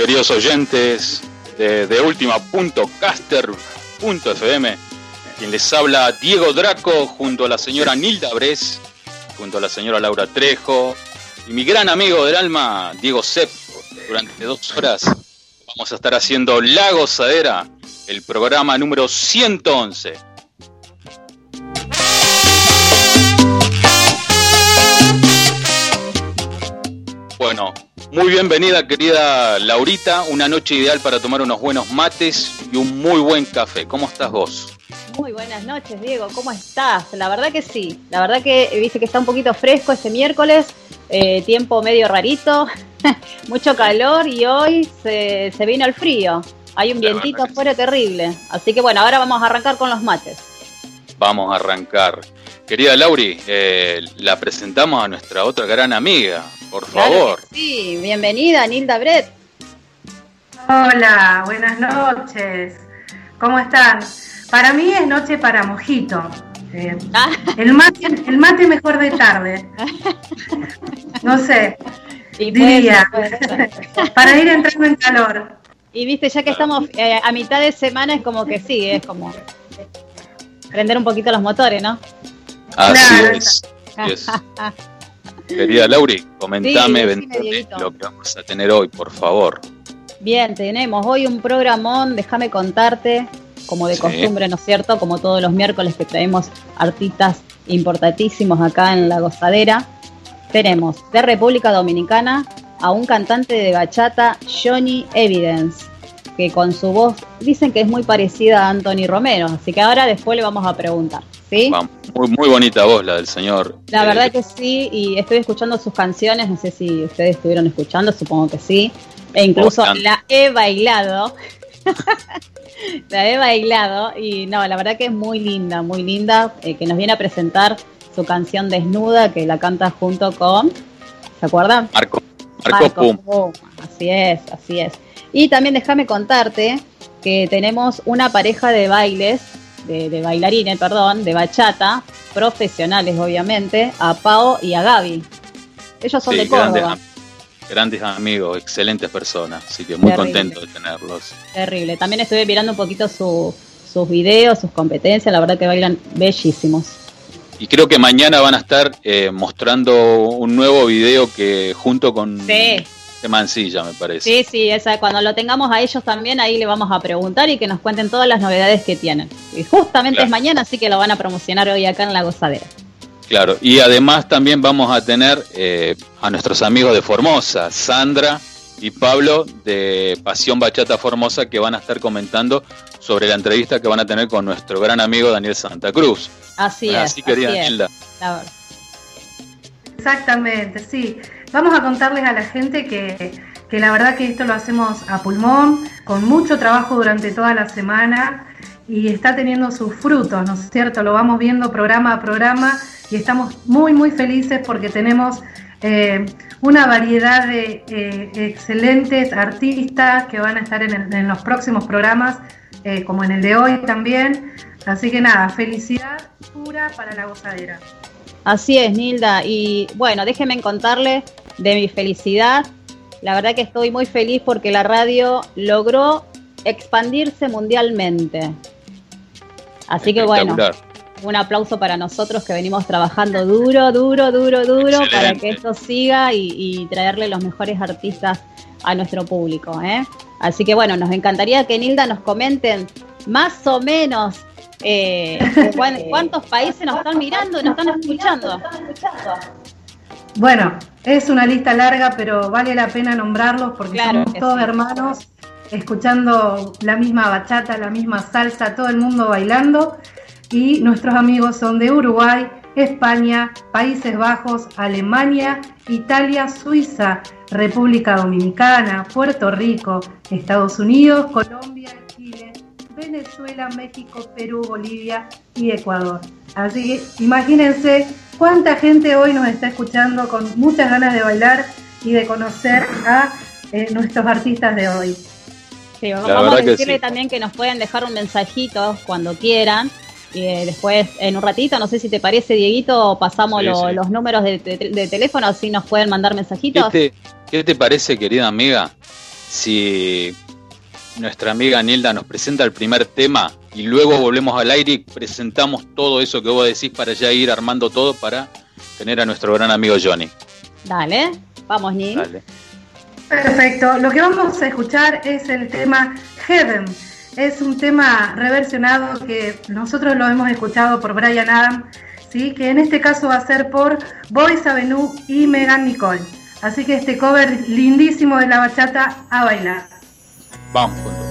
Queridos oyentes de, de Última.caster.fm. Quien les habla Diego Draco junto a la señora Nilda Bres, junto a la señora Laura Trejo y mi gran amigo del alma, Diego Sepp. Durante dos horas vamos a estar haciendo La Gozadera, el programa número 111. Bueno, muy bienvenida, querida Laurita. Una noche ideal para tomar unos buenos mates y un muy buen café. ¿Cómo estás vos? Muy buenas noches, Diego. ¿Cómo estás? La verdad que sí. La verdad que viste que está un poquito fresco este miércoles. Eh, tiempo medio rarito. Mucho calor y hoy se, vino el frío. Hay un vientito afuera terrible. Así que bueno, ahora vamos a arrancar con los mates. Vamos a arrancar. Querida Lauri, eh, la presentamos a nuestra otra gran amiga, por favor. Sí, bienvenida, Nilda Brett. Hola, buenas noches. ¿Cómo están? Para mí es noche para mojito. Eh, ah. el, mate, el mate mejor de tarde. No sé, diría. para ir entrando en calor. Y viste, ya que estamos eh, a mitad de semana, es como que sí, es como prender un poquito los motores, ¿no? Así es. Querida Lauri, comentame lo que vamos a tener hoy, por favor. Bien, tenemos hoy un programón, déjame contarte, como de costumbre, ¿no es cierto? Como todos los miércoles que traemos artistas importantísimos acá en La Gozadera. Tenemos de República Dominicana a un cantante de bachata, Johnny Evidence, que con su voz dicen que es muy parecida a Anthony Romero, así que ahora después le vamos a preguntar. ¿Sí? Muy, muy bonita voz la del señor. La verdad que sí, y estoy escuchando sus canciones, no sé si ustedes estuvieron escuchando, supongo que sí. E incluso la he bailado. la he bailado y no, la verdad que es muy linda, muy linda, eh, que nos viene a presentar su canción Desnuda, que la canta junto con, ¿se acuerdan? Marco, Marco, Pum. Así es, así es. Y también déjame contarte que tenemos una pareja de bailes de, bailarines, perdón, de bachata, profesionales obviamente, a Pao y a Gaby. Ellos son de Córdoba. Grandes, amigos, excelentes personas, así que muy contento de tenerlos. Terrible. También estuve mirando un poquito sus videos, sus competencias, la verdad que bailan bellísimos. Y creo que mañana van a estar eh, mostrando un nuevo video que junto con sí de Mansilla, me parece. Sí, sí, esa, cuando lo tengamos a ellos también, ahí le vamos a preguntar y que nos cuenten todas las novedades que tienen. Y justamente es mañana, así que lo van a promocionar hoy acá en La Gozadera. Claro, y además también vamos a tener eh, a nuestros amigos de Formosa, Sandra y Pablo de Pasión Bachata Formosa, que van a estar comentando sobre la entrevista que van a tener con nuestro gran amigo Daniel Santa Cruz. Así es. Así querida Hilda. Exactamente, sí. Vamos a contarles a la gente que, la verdad que esto lo hacemos a pulmón, con mucho trabajo durante toda la semana y está teniendo sus frutos, ¿no es cierto? Lo vamos viendo programa a programa y estamos muy, muy felices porque tenemos eh, una variedad de eh, excelentes artistas que van a estar en, los próximos programas, eh, como en el de hoy también. Así que nada, felicidad pura para la gozadera. Así es, Nilda. Y bueno, déjenme contarle de mi felicidad. La verdad que estoy muy feliz porque la radio logró expandirse mundialmente. Así que bueno, un aplauso para nosotros que venimos trabajando duro, duro, duro, duro para que esto siga y, traerle los mejores artistas a nuestro público. ¿eh? Así que bueno, nos encantaría que Nilda nos comenten más o menos eh, cuántos países nos están mirando nos están escuchando. Bueno, es una lista larga, pero vale la pena nombrarlos porque somos todos hermanos, escuchando la misma bachata, la misma salsa, todo el mundo bailando. y nuestros amigos son de Uruguay, España, Países Bajos, Alemania, Italia, Suiza, República Dominicana, Puerto Rico, Estados Unidos, Colombia, Venezuela, México, Perú, Bolivia y Ecuador. Así que imagínense cuánta gente hoy nos está escuchando con muchas ganas de bailar y de conocer a eh, nuestros artistas de hoy. Sí, vamos a decirle también que nos pueden dejar un mensajito cuando quieran. Y eh, después, en un ratito, no sé si te parece, Dieguito, pasamos los números de, teléfono, así nos pueden mandar mensajitos. ¿Qué te, parece, querida amiga, si nuestra amiga Nilda nos presenta el primer tema y luego volvemos al aire y presentamos todo eso que vos decís para ya ir armando todo para tener a nuestro gran amigo Johnny? Dale, vamos, Nil. Dale. Perfecto. Lo que vamos a escuchar es el tema Heaven. Es un tema reversionado que nosotros lo hemos escuchado por Brian Adam, ¿sí? que en este caso va a ser por Boys Avenue y Megan Nicole. Así que este cover lindísimo de la bachata a bailar. 棒，混沌。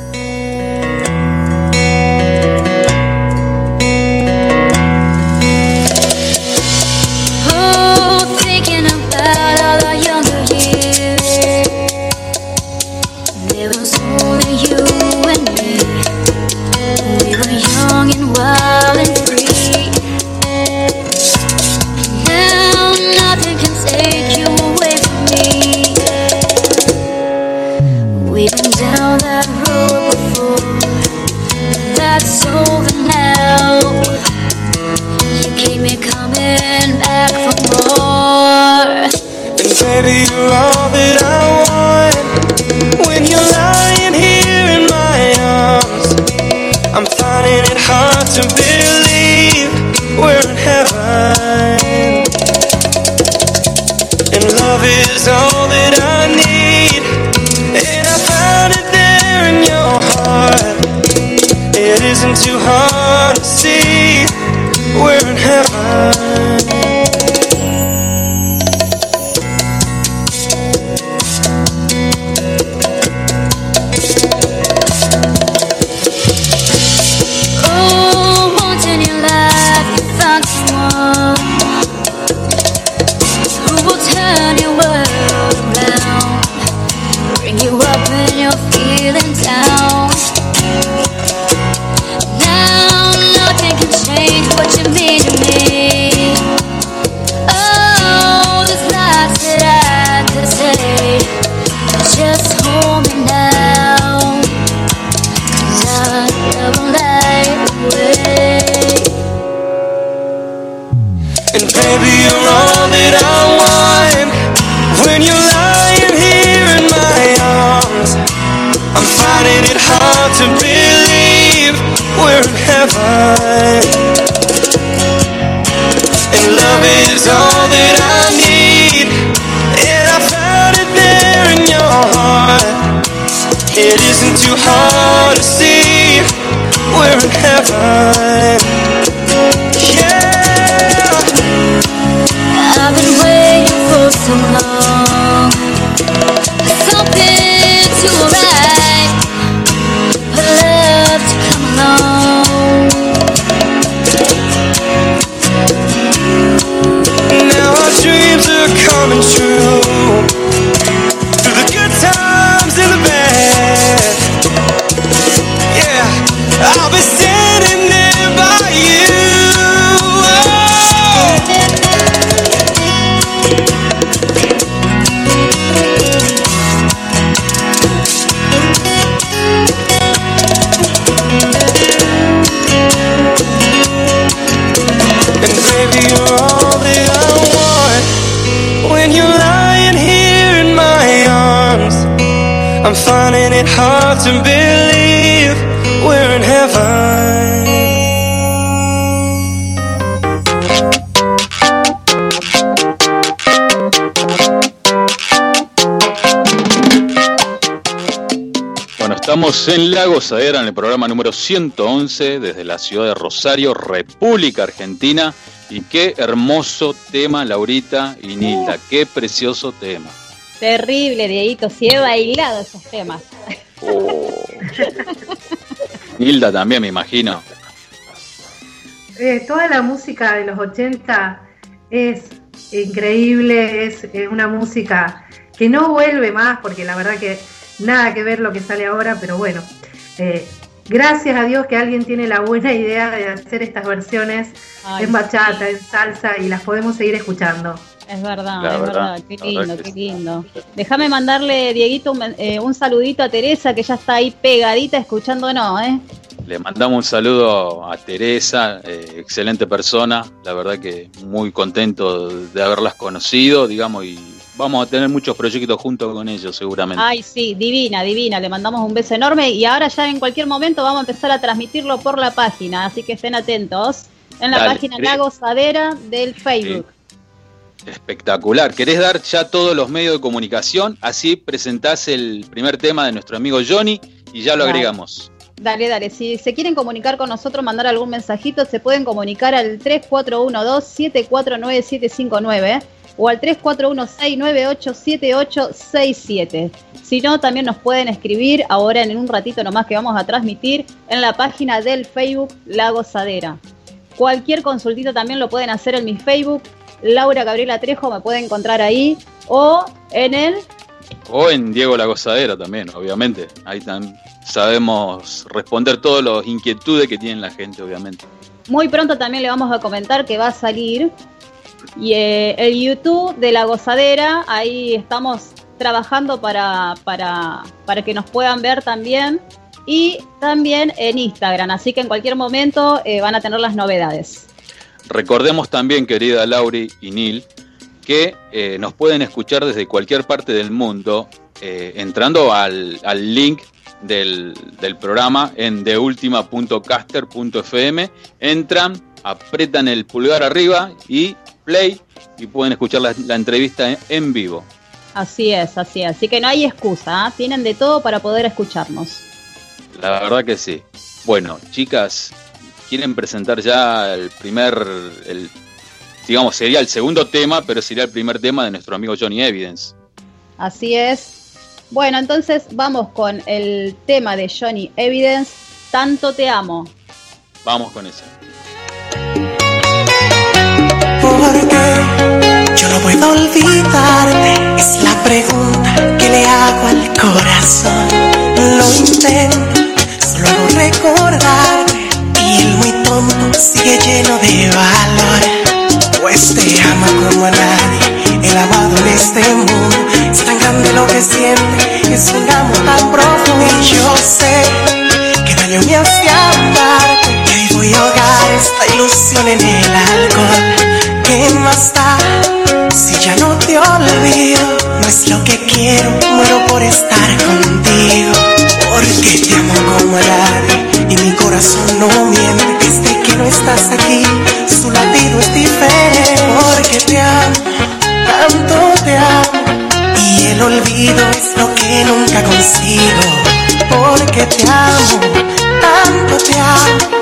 isn't too hard to see. We're in heaven. En La Gozadera en el programa número 111 desde la ciudad de Rosario, República Argentina. Y qué hermoso tema, Laurita y Nilda. Qué precioso tema. Terrible, Dieguito. Si he bailado esos temas. Oh. Nilda también, me imagino. eh, toda la música de los 80 es increíble, es una música que no vuelve más, porque la verdad que nada que ver lo que sale ahora, pero bueno, eh, gracias a Dios que alguien tiene la buena idea de hacer estas versiones en bachata, en salsa, y las podemos seguir escuchando. Es verdad, es verdad, qué lindo, qué lindo. Déjame mandarle, Dieguito, un, eh, un, saludito a Teresa, que ya está ahí pegadita escuchándonos, ¿eh? Le mandamos un saludo a Teresa, eh, excelente persona, la verdad que muy contento de haberlas conocido, digamos, y vamos a tener muchos proyectos juntos con ellos seguramente. Ay, sí, divina, divina, le mandamos un beso enorme y ahora ya en cualquier momento vamos a empezar a transmitirlo por la página, así que estén atentos en la página La Gozadera del Facebook. Espectacular. ¿Querés dar ya todos los medios de comunicación? Así presentás el primer tema de nuestro amigo Johnny y ya lo agregamos. Dale, dale. Si se quieren comunicar con nosotros, mandar algún mensajito, se pueden comunicar al 3412-749759 o al 3416987867. Si no, también nos pueden escribir ahora en un ratito nomás que vamos a transmitir en la página del Facebook La Gozadera. Cualquier consultito también lo pueden hacer en mi Facebook, Laura Gabriela Trejo, me pueden encontrar ahí, o en el... O en Diego La Gozadera también, obviamente. Ahí también sabemos responder todas las inquietudes que tiene la gente, obviamente. Muy pronto también le vamos a comentar que va a salir y eh, el YouTube de la gozadera, ahí estamos trabajando para, para, para que nos puedan ver también. Y también en Instagram, así que en cualquier momento eh, van a tener las novedades. Recordemos también, querida Lauri y Neil, que eh, nos pueden escuchar desde cualquier parte del mundo entrando al, al link del, del, programa en deultima.caster.fm. Entran, apretan el pulgar arriba y play y pueden escuchar la, entrevista en, vivo. Así es, así es. Así que no hay excusa, ¿ah? tienen de todo para poder escucharnos. La verdad que sí. Bueno, chicas, quieren presentar ya el primer, el, digamos, sería el segundo tema, pero sería el primer tema de nuestro amigo Johnny Evidence. Así es. Bueno, entonces vamos con el tema de Johnny Evidence, Tanto te amo. Vamos con eso olvidarte. Es la pregunta que le hago al corazón. Lo intento, solo hago recordarte. Y el muy tonto sigue lleno de valor. Pues te ama como a nadie, el amado en este mundo. Es tan grande lo que siente, es un amor tan profundo. Y yo sé que daño me hace amarte. Y hoy voy a ahogar esta ilusión en el alcohol. ¿Qué más da si ya no te olvido? No es lo que quiero, muero por estar contigo. Porque te amo como a nadie y mi corazón no miente. Desde que no estás aquí, su latido es diferente. Porque te amo, tanto te amo. Y el olvido es lo que nunca consigo. Porque te amo, tanto te amo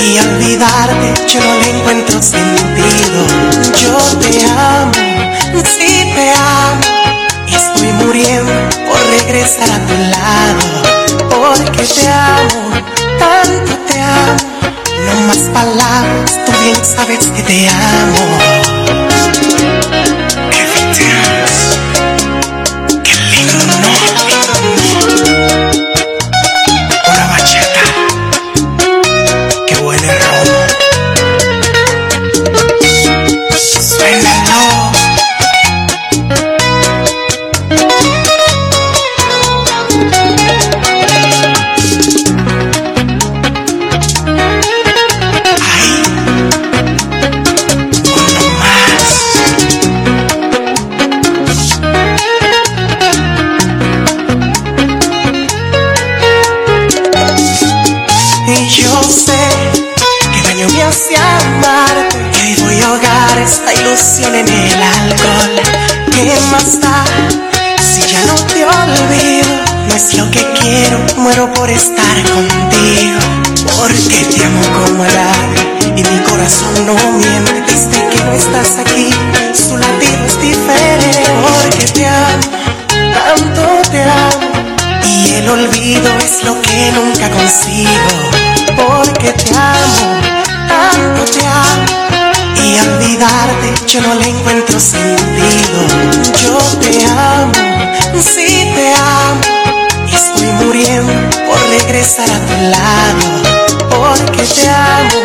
y olvidarte yo no le encuentro sentido. Yo te amo, sí te amo y estoy muriendo por regresar a tu lado. Porque te amo, tanto te amo. No más palabras, tú bien sabes que te amo. Muero por estar contigo. Porque te amo como a nadie y mi corazón no miente. Desde que no estás aquí, su latido es diferente. Porque te amo, tanto te amo. Y el olvido es lo que nunca consigo. Porque te amo, tanto te amo olvidarte yo no le encuentro sentido. Yo te amo, sí te amo. Estoy muriendo por regresar a tu lado. Porque te amo,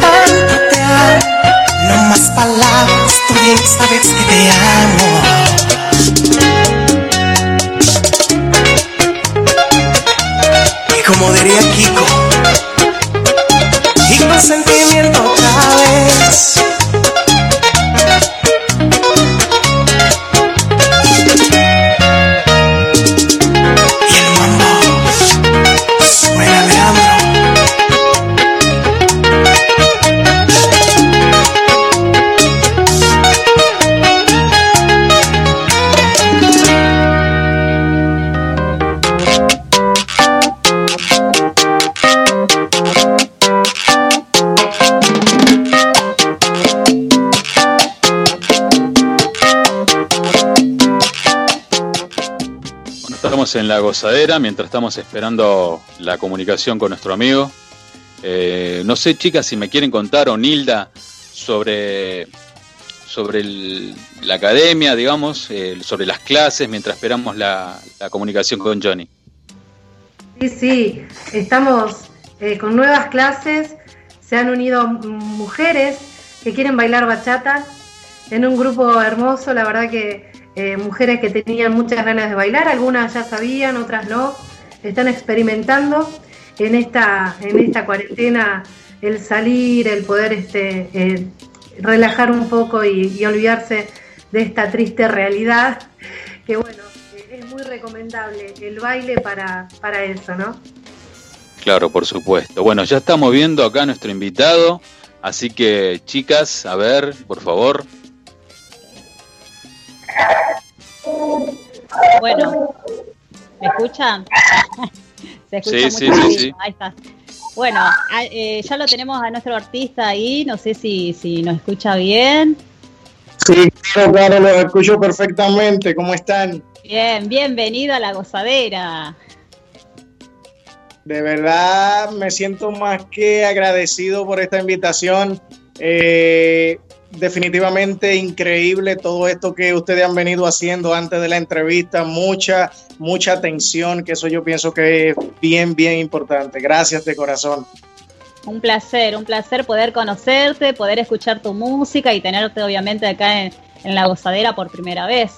tanto te amo. No más palabras, tú bien sabes que te amo. En la gozadera mientras estamos esperando la comunicación con nuestro amigo. Eh, no sé, chicas, si me quieren contar o Nilda sobre, sobre la academia, digamos, sobre las clases mientras esperamos la, comunicación con Johnny. Sí, sí, estamos eh, con nuevas clases, se han unido mujeres que quieren bailar bachata en un grupo hermoso, la verdad que eh, mujeres que tenían muchas ganas de bailar, algunas ya sabían, otras no, están experimentando en esta, en esta cuarentena el salir, el poder este, eh, relajar un poco y, olvidarse de esta triste realidad, que bueno, es muy recomendable el baile para, para eso, ¿no? Claro, por supuesto. Bueno, ya estamos viendo acá a nuestro invitado, así que chicas, a ver, por favor, bueno, ¿me escuchan? ¿Se escucha sí, sí, sí, Ahí está. Bueno, ah, eh, ya lo tenemos a nuestro artista ahí, no sé si, si nos escucha bien. Sí, claro, lo escucho perfectamente. ¿Cómo están? Bien, bienvenido a la gozadera. De verdad me siento más que agradecido por esta invitación. Eh, definitivamente increíble todo esto que ustedes han venido haciendo antes de la entrevista, mucha, mucha atención, que eso yo pienso que es bien, bien importante. Gracias de corazón. Un placer, un placer poder conocerte, poder escuchar tu música y tenerte obviamente acá en, la gozadera por primera vez.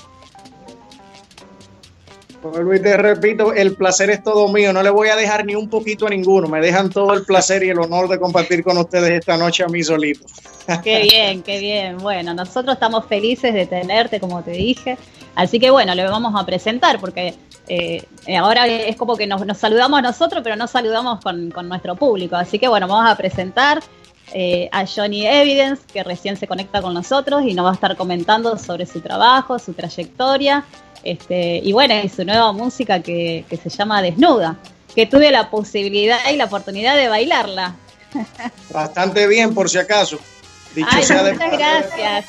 Vuelvo y te repito, el placer es todo mío, no le voy a dejar ni un poquito a ninguno, me dejan todo el placer y el honor de compartir con ustedes esta noche a mí solito. Qué bien, qué bien. Bueno, nosotros estamos felices de tenerte, como te dije. Así que bueno, le vamos a presentar porque eh, ahora es como que nos, saludamos nosotros, pero no saludamos con, nuestro público. Así que bueno, vamos a presentar eh, a Johnny Evidence, que recién se conecta con nosotros y nos va a estar comentando sobre su trabajo, su trayectoria, este, y bueno, y su nueva música que, que se llama Desnuda, que tuve la posibilidad y la oportunidad de bailarla. Bastante bien, por si acaso. Ay, muchas gracias.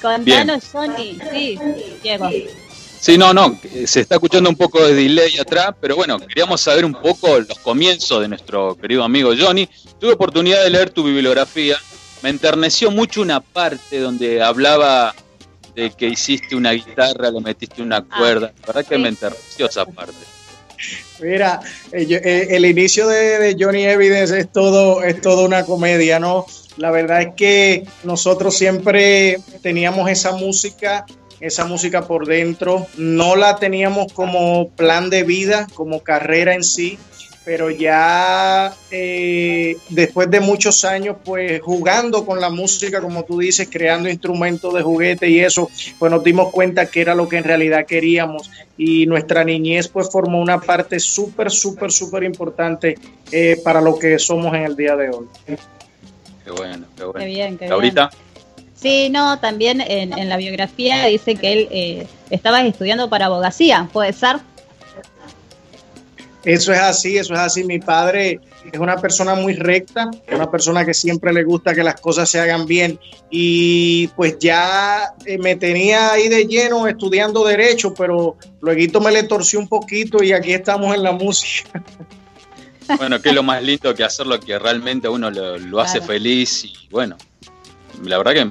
Contanos, Johnny. Sí, Diego. Sí, no, no, se está escuchando un poco de delay atrás, pero bueno, queríamos saber un poco los comienzos de nuestro querido amigo Johnny. Tuve oportunidad de leer tu bibliografía, me enterneció mucho una parte donde hablaba de que hiciste una guitarra, le metiste una ah, cuerda, la verdad que me enterneció esa parte. Mira, eh, eh, el inicio de, Johnny Evidence es todo, es todo una comedia, ¿no? La verdad es que nosotros siempre teníamos esa música, esa música por dentro, no la teníamos como plan de vida, como carrera en sí, pero ya eh, después de muchos años, pues jugando con la música, como tú dices, creando instrumentos de juguete y eso, pues nos dimos cuenta que era lo que en realidad queríamos y nuestra niñez pues formó una parte súper, súper, súper importante eh, para lo que somos en el día de hoy. Qué bueno, qué bueno. Qué bien, qué ¿Ahorita? Sí, no, también en, la biografía dice que él eh, estaba estudiando para abogacía, ¿puede ser? Eso es así, eso es así. Mi padre es una persona muy recta, una persona que siempre le gusta que las cosas se hagan bien y pues ya eh, me tenía ahí de lleno estudiando derecho, pero luego me le torció un poquito y aquí estamos en la música. Bueno, que es lo más lindo que hacer lo que realmente a uno lo, hace feliz y bueno, la verdad que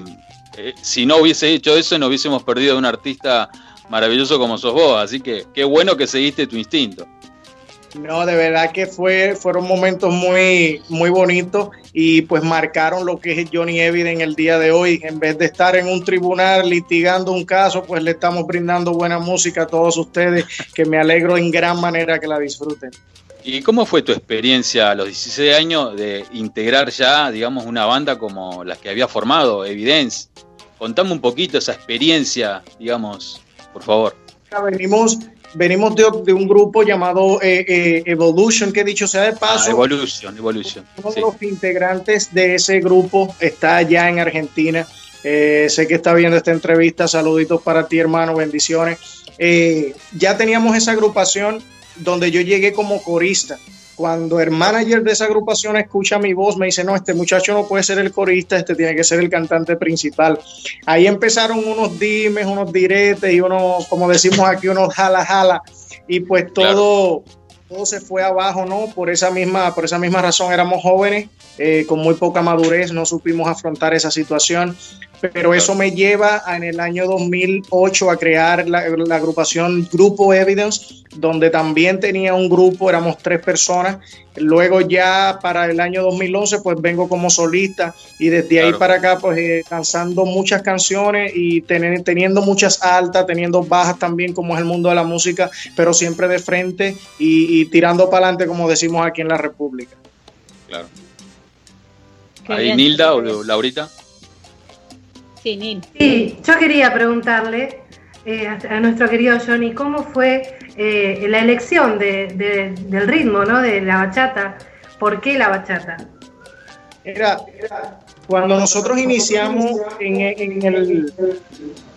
eh, si no hubiese hecho eso no hubiésemos perdido a un artista maravilloso como sos vos, así que qué bueno que seguiste tu instinto. No, de verdad que fue, fueron momentos muy, muy bonitos y pues marcaron lo que es Johnny Evident en el día de hoy. En vez de estar en un tribunal litigando un caso, pues le estamos brindando buena música a todos ustedes, que me alegro en gran manera que la disfruten. ¿Y cómo fue tu experiencia a los 16 años de integrar ya, digamos, una banda como la que había formado, Evidence? Contame un poquito esa experiencia, digamos, por favor. Venimos venimos de, un grupo llamado eh, eh, Evolution, que dicho sea de paso. Ah, Evolution, Evolution. Uno de los integrantes de ese grupo está allá en Argentina. Eh, sé que está viendo esta entrevista. Saluditos para ti, hermano. Bendiciones. ya teníamos esa agrupación donde yo llegué como corista cuando el manager de esa agrupación escucha mi voz, me dice, no, este muchacho no puede ser el corista, este tiene que ser el cantante principal. Ahí empezaron unos dimes, unos diretes y unos, como decimos aquí, unos jala jala. Y pues todo, todo se fue abajo, ¿no? Por esa misma, por esa misma razón éramos jóvenes, eh, con muy poca madurez, no supimos afrontar esa situación pero eso me lleva en el año 2008 a crear la, agrupación Grupo Evidence, donde también tenía un grupo, éramos tres personas. Luego ya para el año 2011 pues vengo como solista y desde ahí para acá pues eh, lanzando muchas canciones y teniendo muchas altas, teniendo bajas también como es el mundo de la música, pero siempre de frente y, tirando para adelante como decimos aquí en la República. Claro. Ahí Nilda o Laurita. Sí, yo quería preguntarle eh, a, nuestro querido Johnny cómo fue eh, la elección del ritmo, ¿no? De la bachata. ¿Por qué la bachata? Era, cuando nosotros iniciamos en, el,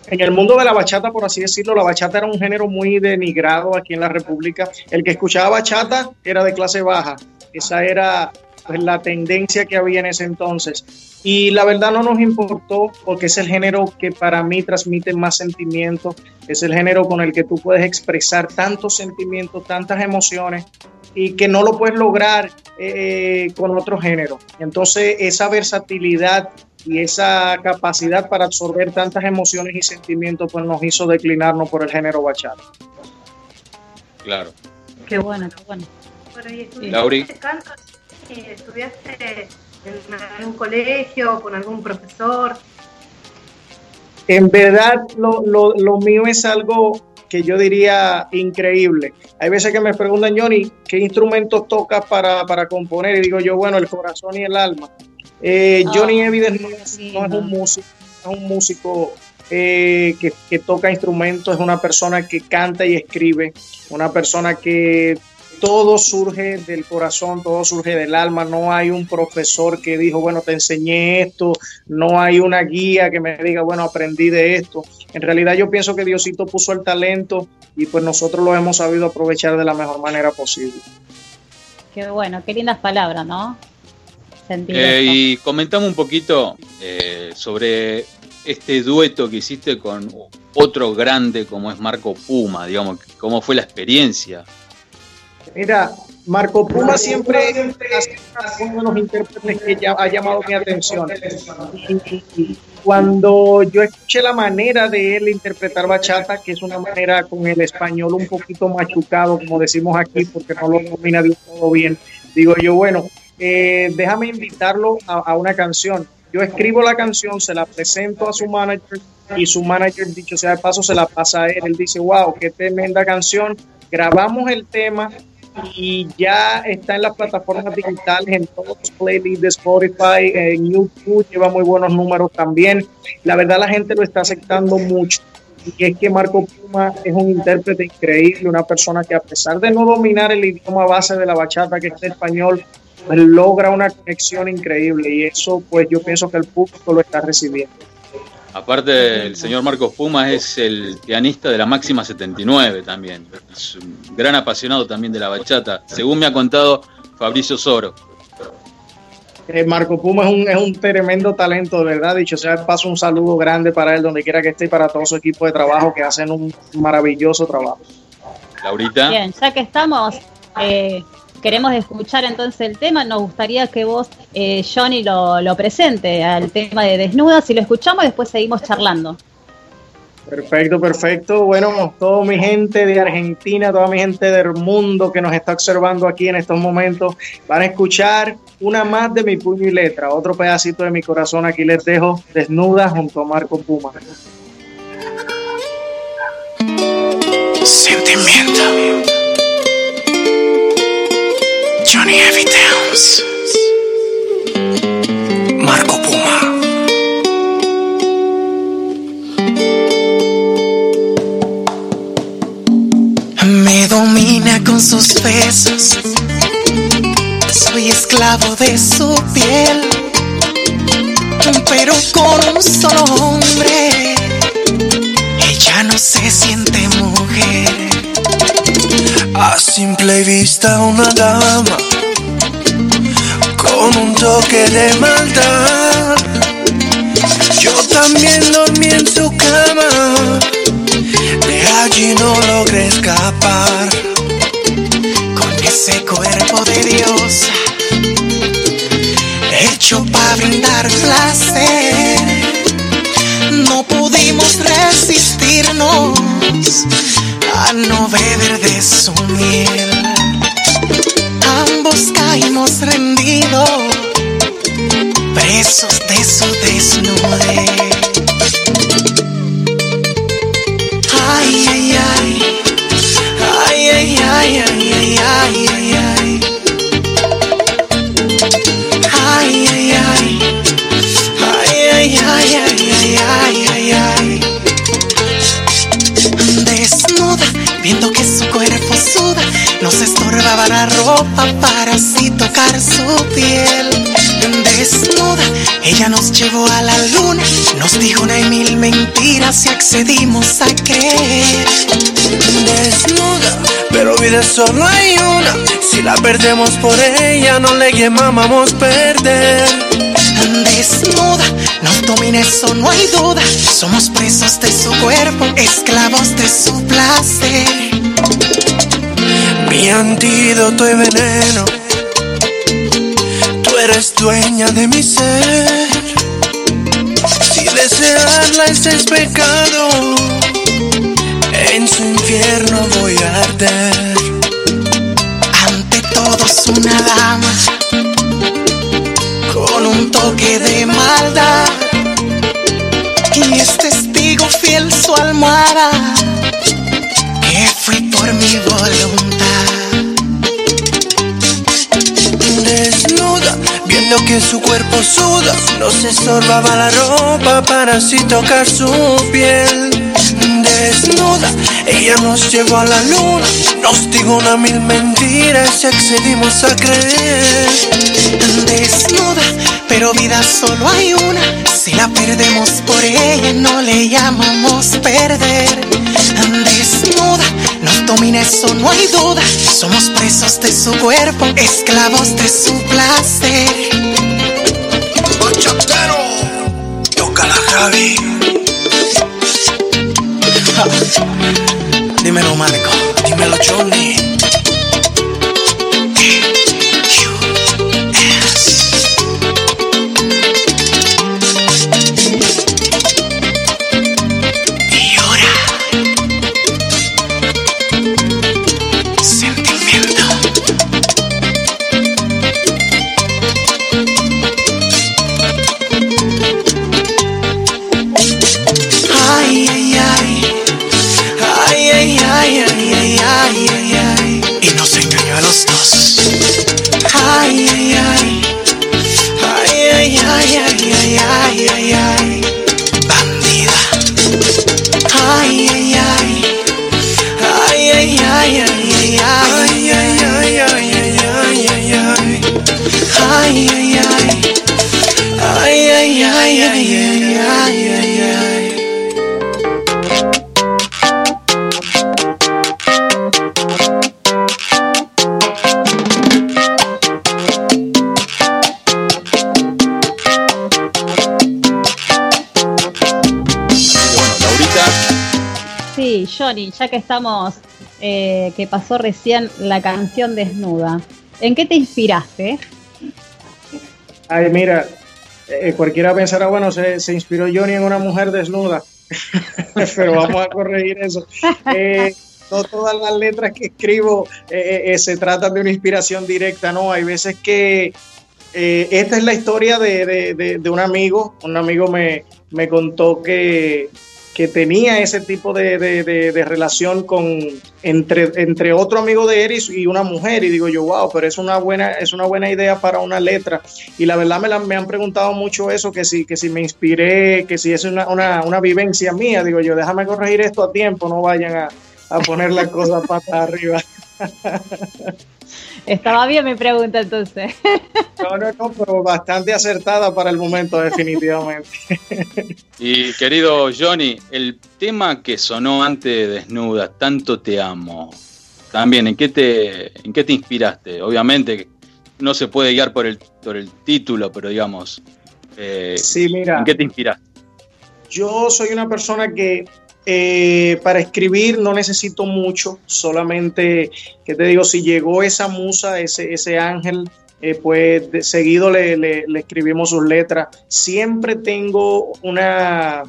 en el mundo de la bachata, por así decirlo, la bachata era un género muy denigrado aquí en la República. El que escuchaba bachata era de clase baja. Esa era pues, la tendencia que había en ese entonces. Y la verdad no nos importó porque es el género que para mí transmite más sentimientos, es el género con el que tú puedes expresar tantos sentimientos, tantas emociones y que no lo puedes lograr eh, con otro género. Entonces esa versatilidad y esa capacidad para absorber tantas emociones y sentimientos pues nos hizo declinarnos por el género bachata. Claro. Qué bueno, qué bueno. bueno y estudiaste canto, estudiaste en algún colegio, con algún profesor? En verdad, lo, lo, lo mío es algo que yo diría increíble. Hay veces que me preguntan, Johnny, ¿qué instrumentos tocas para, para componer? Y digo yo, bueno, el corazón y el alma. Eh, ah, Johnny Evidence no es, un músico, es un músico eh, que, que, toca instrumentos, es una persona que canta y escribe, una persona que todo surge del corazón, todo surge del alma, no hay un profesor que dijo, bueno, te enseñé esto, no hay una guía que me diga, bueno, aprendí de esto. En realidad yo pienso que Diosito puso el talento y pues nosotros lo hemos sabido aprovechar de la mejor manera posible. Qué bueno, qué lindas palabras, ¿no? Eh, y comentamos un poquito eh, sobre este dueto que hiciste con otro grande como es Marco Puma, digamos, cómo fue la experiencia. Mira, Marco Puma siempre ha sido uno de los intérpretes que ya ha llamado mi atención. cuando yo escuché la manera de él interpretar bachata, que es una manera con el español un poquito machucado, como decimos aquí, porque no lo domina de todo bien, digo yo, bueno, eh, déjame invitarlo a, a una canción. Yo escribo la canción, se la presento a su manager y su manager, dicho sea de paso, se la pasa a él. Él dice, wow, qué tremenda canción. Grabamos el tema, y ya está en las plataformas digitales, en todos los playlists de Spotify, en YouTube, lleva muy buenos números también. La verdad la gente lo está aceptando mucho. Y es que Marco Puma es un intérprete increíble, una persona que a pesar de no dominar el idioma base de la bachata, que es el español, logra una conexión increíble y eso pues yo pienso que el público lo está recibiendo. Aparte, el señor Marcos Puma es el pianista de la máxima 79 también. Es un gran apasionado también de la bachata, según me ha contado Fabricio Soro. Eh, Marco Puma es un, es un tremendo talento, de verdad. Dicho sea, paso un saludo grande para él, donde quiera que esté, y para todo su equipo de trabajo que hacen un maravilloso trabajo. Laurita. Bien, ya que estamos, eh, queremos escuchar entonces el tema. Nos gustaría que vos, eh, Johnny, lo, lo presente al tema de desnudas. Si lo escuchamos, después seguimos charlando. Perfecto, perfecto. Bueno, toda mi gente de Argentina, toda mi gente del mundo que nos está observando aquí en estos momentos, van a escuchar una más de mi puño y letra, otro pedacito de mi corazón. Aquí les dejo desnuda junto a Marco Puma. Sentimiento. Johnny Heavy. Marco Puma. Me domina con sus besos. Soy esclavo de su piel. Pero con un solo hombre. Ella no se siente mujer. A simple vista una dama. Con un toque de maldad. Yo también dormí en su cama. De allí no logré escapar. Con ese cuerpo de diosa. Hecho para brindar placer. No pudimos resistirnos a no beber de su miel. Ambos caímos rendidos, presos de su desnudez. Ay, ay, ay. Ay, ay, ay, ay, ay, ay. Ella nos llevó a la luna, nos dijo una y mil mentiras y accedimos a creer. Desnuda, pero vida solo hay una. Si la perdemos por ella, no le llamamos perder. Desnuda, nos domina eso, no hay duda. Somos presos de su cuerpo, esclavos de su placer. Mi antídoto y veneno. Eres dueña de mi ser. Si desearla ese es pecado, en su infierno voy a arder. Ante todos una dama con un toque de maldad. Y es testigo fiel su almohada, que fue por mi voluntad. Viendo que su cuerpo suda, nos estorbaba la ropa para así tocar su piel. Desnuda, ella nos llevó a la luna, nos dijo una mil mentiras y accedimos a creer. Desnuda, pero vida solo hay una. Si la perdemos por ella, no le llamamos perder. Desnuda, nos domina eso, no hay duda. Somos presos de su cuerpo, esclavos de su placer. Bachatero, toca la Javi. Dímelo, Marco. Dímelo, Johnny. Johnny, ya que estamos, eh, que pasó recién la canción desnuda. ¿En qué te inspiraste? Ay, mira, eh, cualquiera pensará, bueno, se, se, inspiró Johnny en una mujer desnuda, pero vamos a corregir eso. Eh, no todas las letras que escribo eh, se tratan de una inspiración directa, no, hay veces que esta es la historia de, de, de, un amigo, un amigo me, me contó que que tenía ese tipo de, de, relación con entre, entre otro amigo de Eris y una mujer. Y digo yo wow pero es una buena es una buena idea para una letra y la verdad me, la, me han preguntado mucho eso que si que si me inspiré que si es una, una, una vivencia mía. Digo yo déjame corregir esto a tiempo no vayan a, a poner las cosas para arriba Estaba bien mi pregunta entonces. No, no, no, pero bastante acertada para el momento, definitivamente. Y querido Johnny, el tema que sonó antes de Desnuda, Tanto te amo, también, ¿en qué te, en qué te inspiraste? Obviamente no se puede guiar por el, por el título, pero digamos, eh, sí, mira, ¿en qué te inspiraste? Yo soy una persona que eh, para escribir no necesito mucho, solamente, que te digo, si llegó esa musa, ese, ese ángel, eh, pues de seguido le, le, escribimos sus letras. Siempre tengo una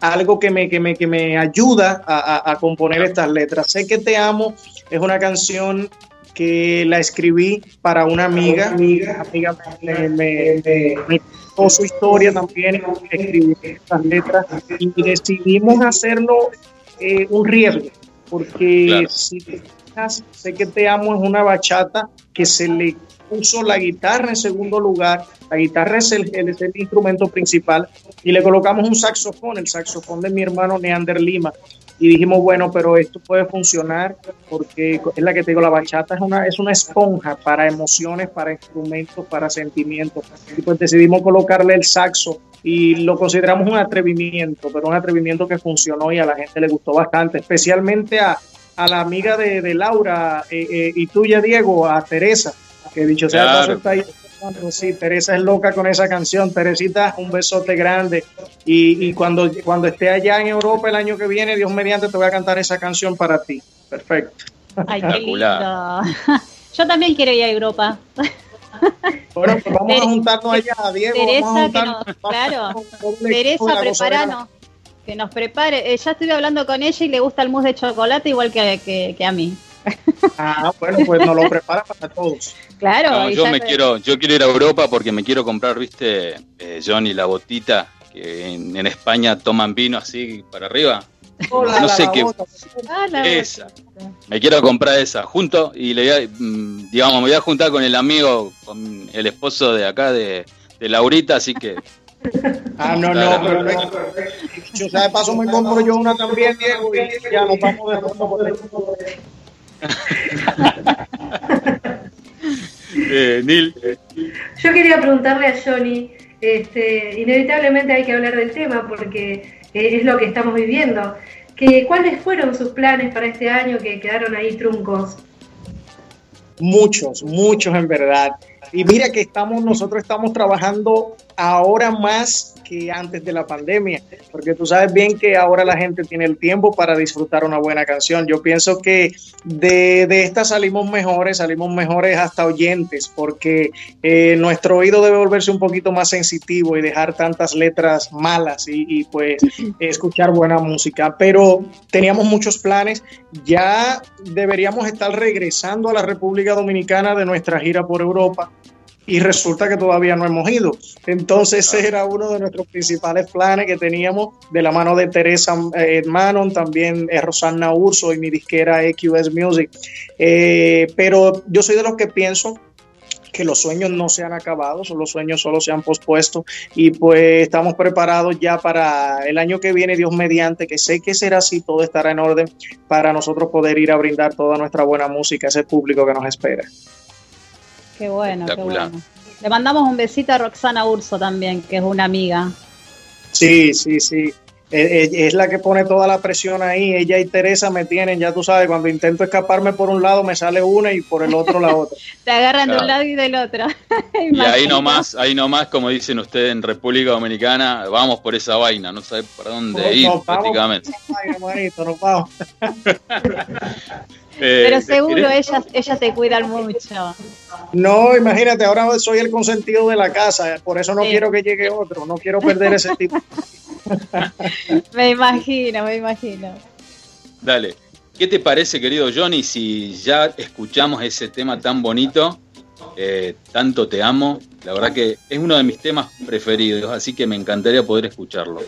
algo que me, que me, que me ayuda a, a, componer estas letras. Sé que te amo, es una canción que la escribí para una amiga, amiga, amiga me, me, me su historia también, escribir estas letras y decidimos hacerlo eh, un riesgo, porque si te sé que te amo es una bachata que se le puso la guitarra en segundo lugar, la guitarra es el, es el instrumento principal y le colocamos un saxofón, el saxofón de mi hermano Neander Lima, y dijimos, bueno, pero esto puede funcionar porque es la que te digo, la bachata es una, es una esponja para emociones, para instrumentos, para sentimientos. Y pues decidimos colocarle el saxo y lo consideramos un atrevimiento, pero un atrevimiento que funcionó y a la gente le gustó bastante, especialmente a, a la amiga de, de Laura eh, eh, y tuya, Diego, a Teresa, que dicho sea paso está ahí Sí, Teresa es loca con esa canción. Teresita, un besote grande. Y, cuando, cuando esté allá en Europa el año que viene, Dios mediante, te voy a cantar esa canción para ti. Perfecto. Ay, qué lindo. Yo también quiero ir a Europa. Bueno, pues vamos a juntarnos allá, Diego. Teresa, que nos, claro. Teresa, preparanos. Que nos prepare. Eh, ya estuve hablando con ella y le gusta el mousse de chocolate igual que, que a mí. Ah, bueno, pues nos lo prepara para todos. Claro. yo me quiero, yo quiero ir a Europa porque me quiero comprar, viste, eh, Johnny, la botita que en, España toman vino así para arriba. no sé qué. Ah, esa. Me quiero comprar esa. Junto y le voy a, mm, digamos, me voy a juntar con el amigo, con el esposo de acá de, Laurita, así que. Ah, no, no, perfecto. Yo, de paso me compro yo una también, Diego, y ya nos vamos de fondo eh, Neil. Yo quería preguntarle a Johnny, este, inevitablemente hay que hablar del tema porque eh, es lo que estamos viviendo. Que, ¿Cuáles fueron sus planes para este año que quedaron ahí truncos? Muchos, muchos en verdad. Y mira que estamos, nosotros estamos trabajando ahora más que antes de la pandemia, porque tú sabes bien que ahora la gente tiene el tiempo para disfrutar una buena canción. Yo pienso que de, de esta salimos mejores, salimos mejores hasta oyentes, porque eh, nuestro oído debe volverse un poquito más sensitivo y dejar tantas letras malas y, y pues escuchar buena música. Pero teníamos muchos planes, ya deberíamos estar regresando a la República Dominicana de nuestra gira por Europa y resulta que todavía no hemos ido. Entonces ese era uno de nuestros principales planes que teníamos de la mano de Teresa eh, Manon, también eh, Rosanna Urso y mi disquera EQS Music. Eh, pero yo soy de los que pienso que los sueños no se han acabado, los sueños solo se han pospuesto y pues estamos preparados ya para el año que viene, Dios mediante, que sé que será así, todo estará en orden para nosotros poder ir a brindar toda nuestra buena música a ese público que nos espera. Qué bueno, qué bueno. Le mandamos un besito a Roxana Urso también, que es una amiga. Sí, sí, sí. Es, la que pone toda la presión ahí. Ella y Teresa me tienen, ya tú sabes, cuando intento escaparme por un lado me sale una y por el otro la otra. Te agarran de un lado y del otro. y ahí nomás, ahí nomás, como dicen ustedes en República Dominicana, vamos por esa vaina, no sabes por dónde ir prácticamente. Eh, Pero seguro ellas, ellas te cuidan mucho. No, imagínate, ahora soy el consentido de la casa, por eso no quiero que llegue otro, no quiero perder ese tipo. me imagino, me imagino. Dale. ¿Qué te parece, querido Johnny, si ya escuchamos ese tema tan bonito? Eh, tanto te amo. La verdad que es uno de mis temas preferidos, así que me encantaría poder escucharlo.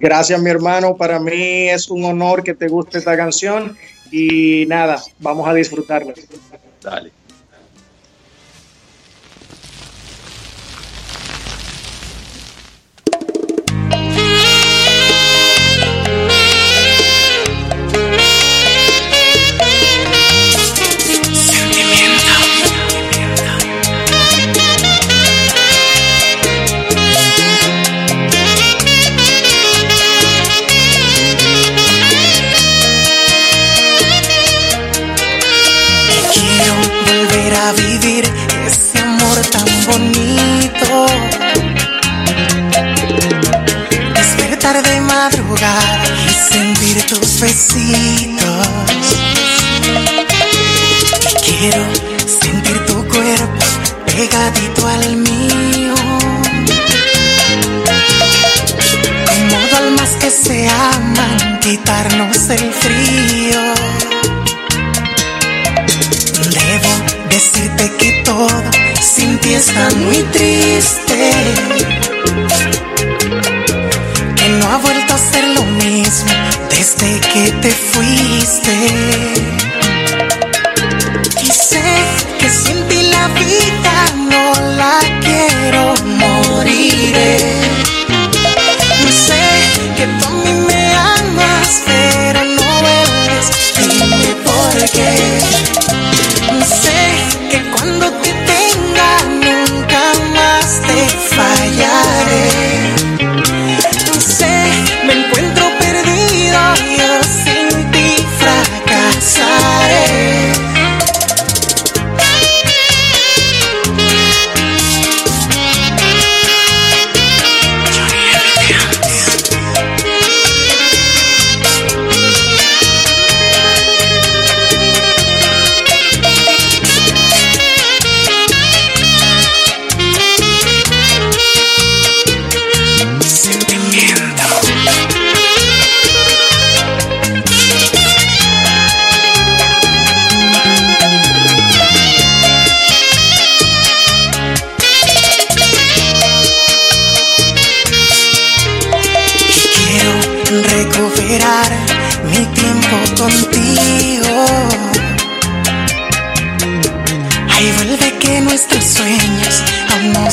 Gracias, mi hermano. Para mí es un honor que te guste esta canción y nada, vamos a disfrutarla. Dale. Besitos. Quiero sentir tu cuerpo pegadito al mío. Como almas que se aman, quitarnos el frío. Debo decirte que todo sin ti está muy triste no ha vuelto a ser lo mismo desde que te fuiste. Y sé que sin ti la vida no la quiero morir. Sé que tú me amas, pero no vuelves. Dime por qué.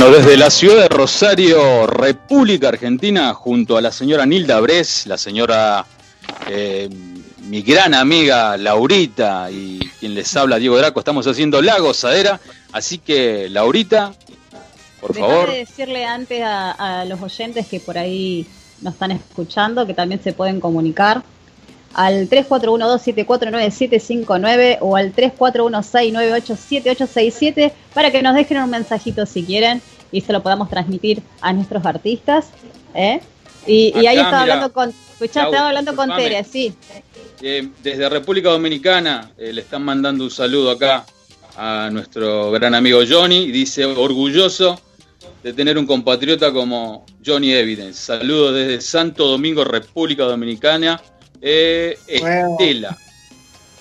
Bueno, desde la ciudad de Rosario, República Argentina, junto a la señora Nilda Bres, la señora, eh, mi gran amiga Laurita y quien les habla Diego Draco, estamos haciendo la gozadera. Así que, Laurita, por favor. decirle antes a, a los oyentes que por ahí nos están escuchando que también se pueden comunicar al 3412749759 o al 3416987867 para que nos dejen un mensajito si quieren y se lo podamos transmitir a nuestros artistas. ¿eh? Y, ahí estaba hablando con, estaba hablando con Tere, sí. Eh, desde República Dominicana eh, le están mandando un saludo acá a nuestro gran amigo Johnny y dice orgulloso de tener un compatriota como Johnny Evidence. Saludos desde Santo Domingo, República Dominicana eh, Estela.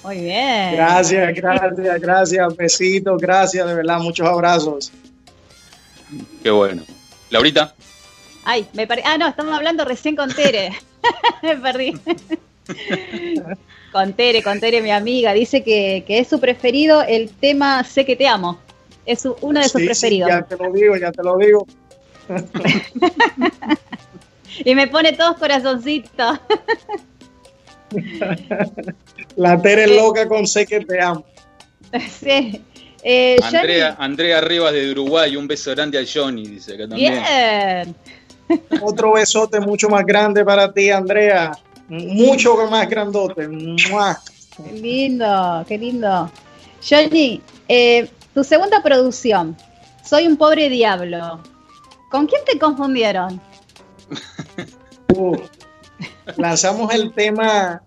Muy bien. Gracias, gracias, gracias. Besitos, gracias, de verdad, muchos abrazos. Qué bueno. Laurita. Ay, me parece. Ah, no, estamos hablando recién con Tere. me perdí. con Tere, con Tere, mi amiga. Dice que, es su preferido el tema Sé que te amo. Es uno de sus preferidos. ya te lo digo, ya te lo digo. y me pone todos corazoncitos. La Tere es loca con sé que te amo. Sí. Eh, Andrea, Andrea Rivas de Uruguay, un beso grande a Johnny, dice que también. Bien. Otro besote mucho más grande para ti, Andrea. Mucho más grandote. Qué lindo, qué lindo. Johnny, eh, tu segunda producción, Soy un pobre diablo. ¿Con quién te confundieron? lanzamos el tema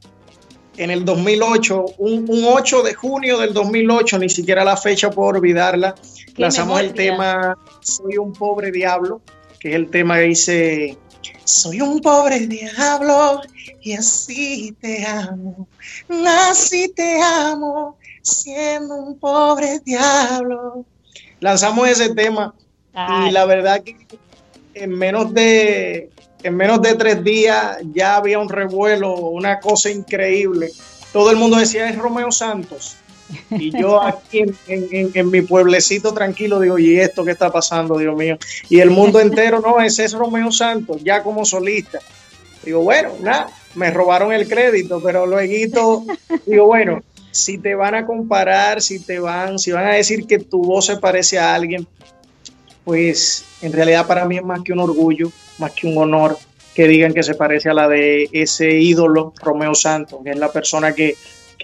en el 2008, un, 8 de junio del 2008, ni siquiera la fecha por olvidarla. Lanzamos el tema Soy un pobre diablo, que es el tema que dice, soy un pobre diablo y así te amo, así te amo, siendo un pobre diablo. Lanzamos ese tema y la verdad que en menos de en menos de tres días ya había un revuelo, una cosa increíble. Todo el mundo decía, es Romeo Santos. Y yo aquí en, mi pueblecito tranquilo digo, ¿y esto qué está pasando, Dios mío? Y el mundo entero, no, ese es Romeo Santos, ya como solista. Digo, bueno, nada, me robaron el crédito, pero luego digo, bueno, si te van a comparar, si te van, si van a decir que tu voz se parece a alguien, pues en realidad para mí es más que un orgullo, más que un honor que digan que se parece a la de ese ídolo Romeo Santos, que es la persona que,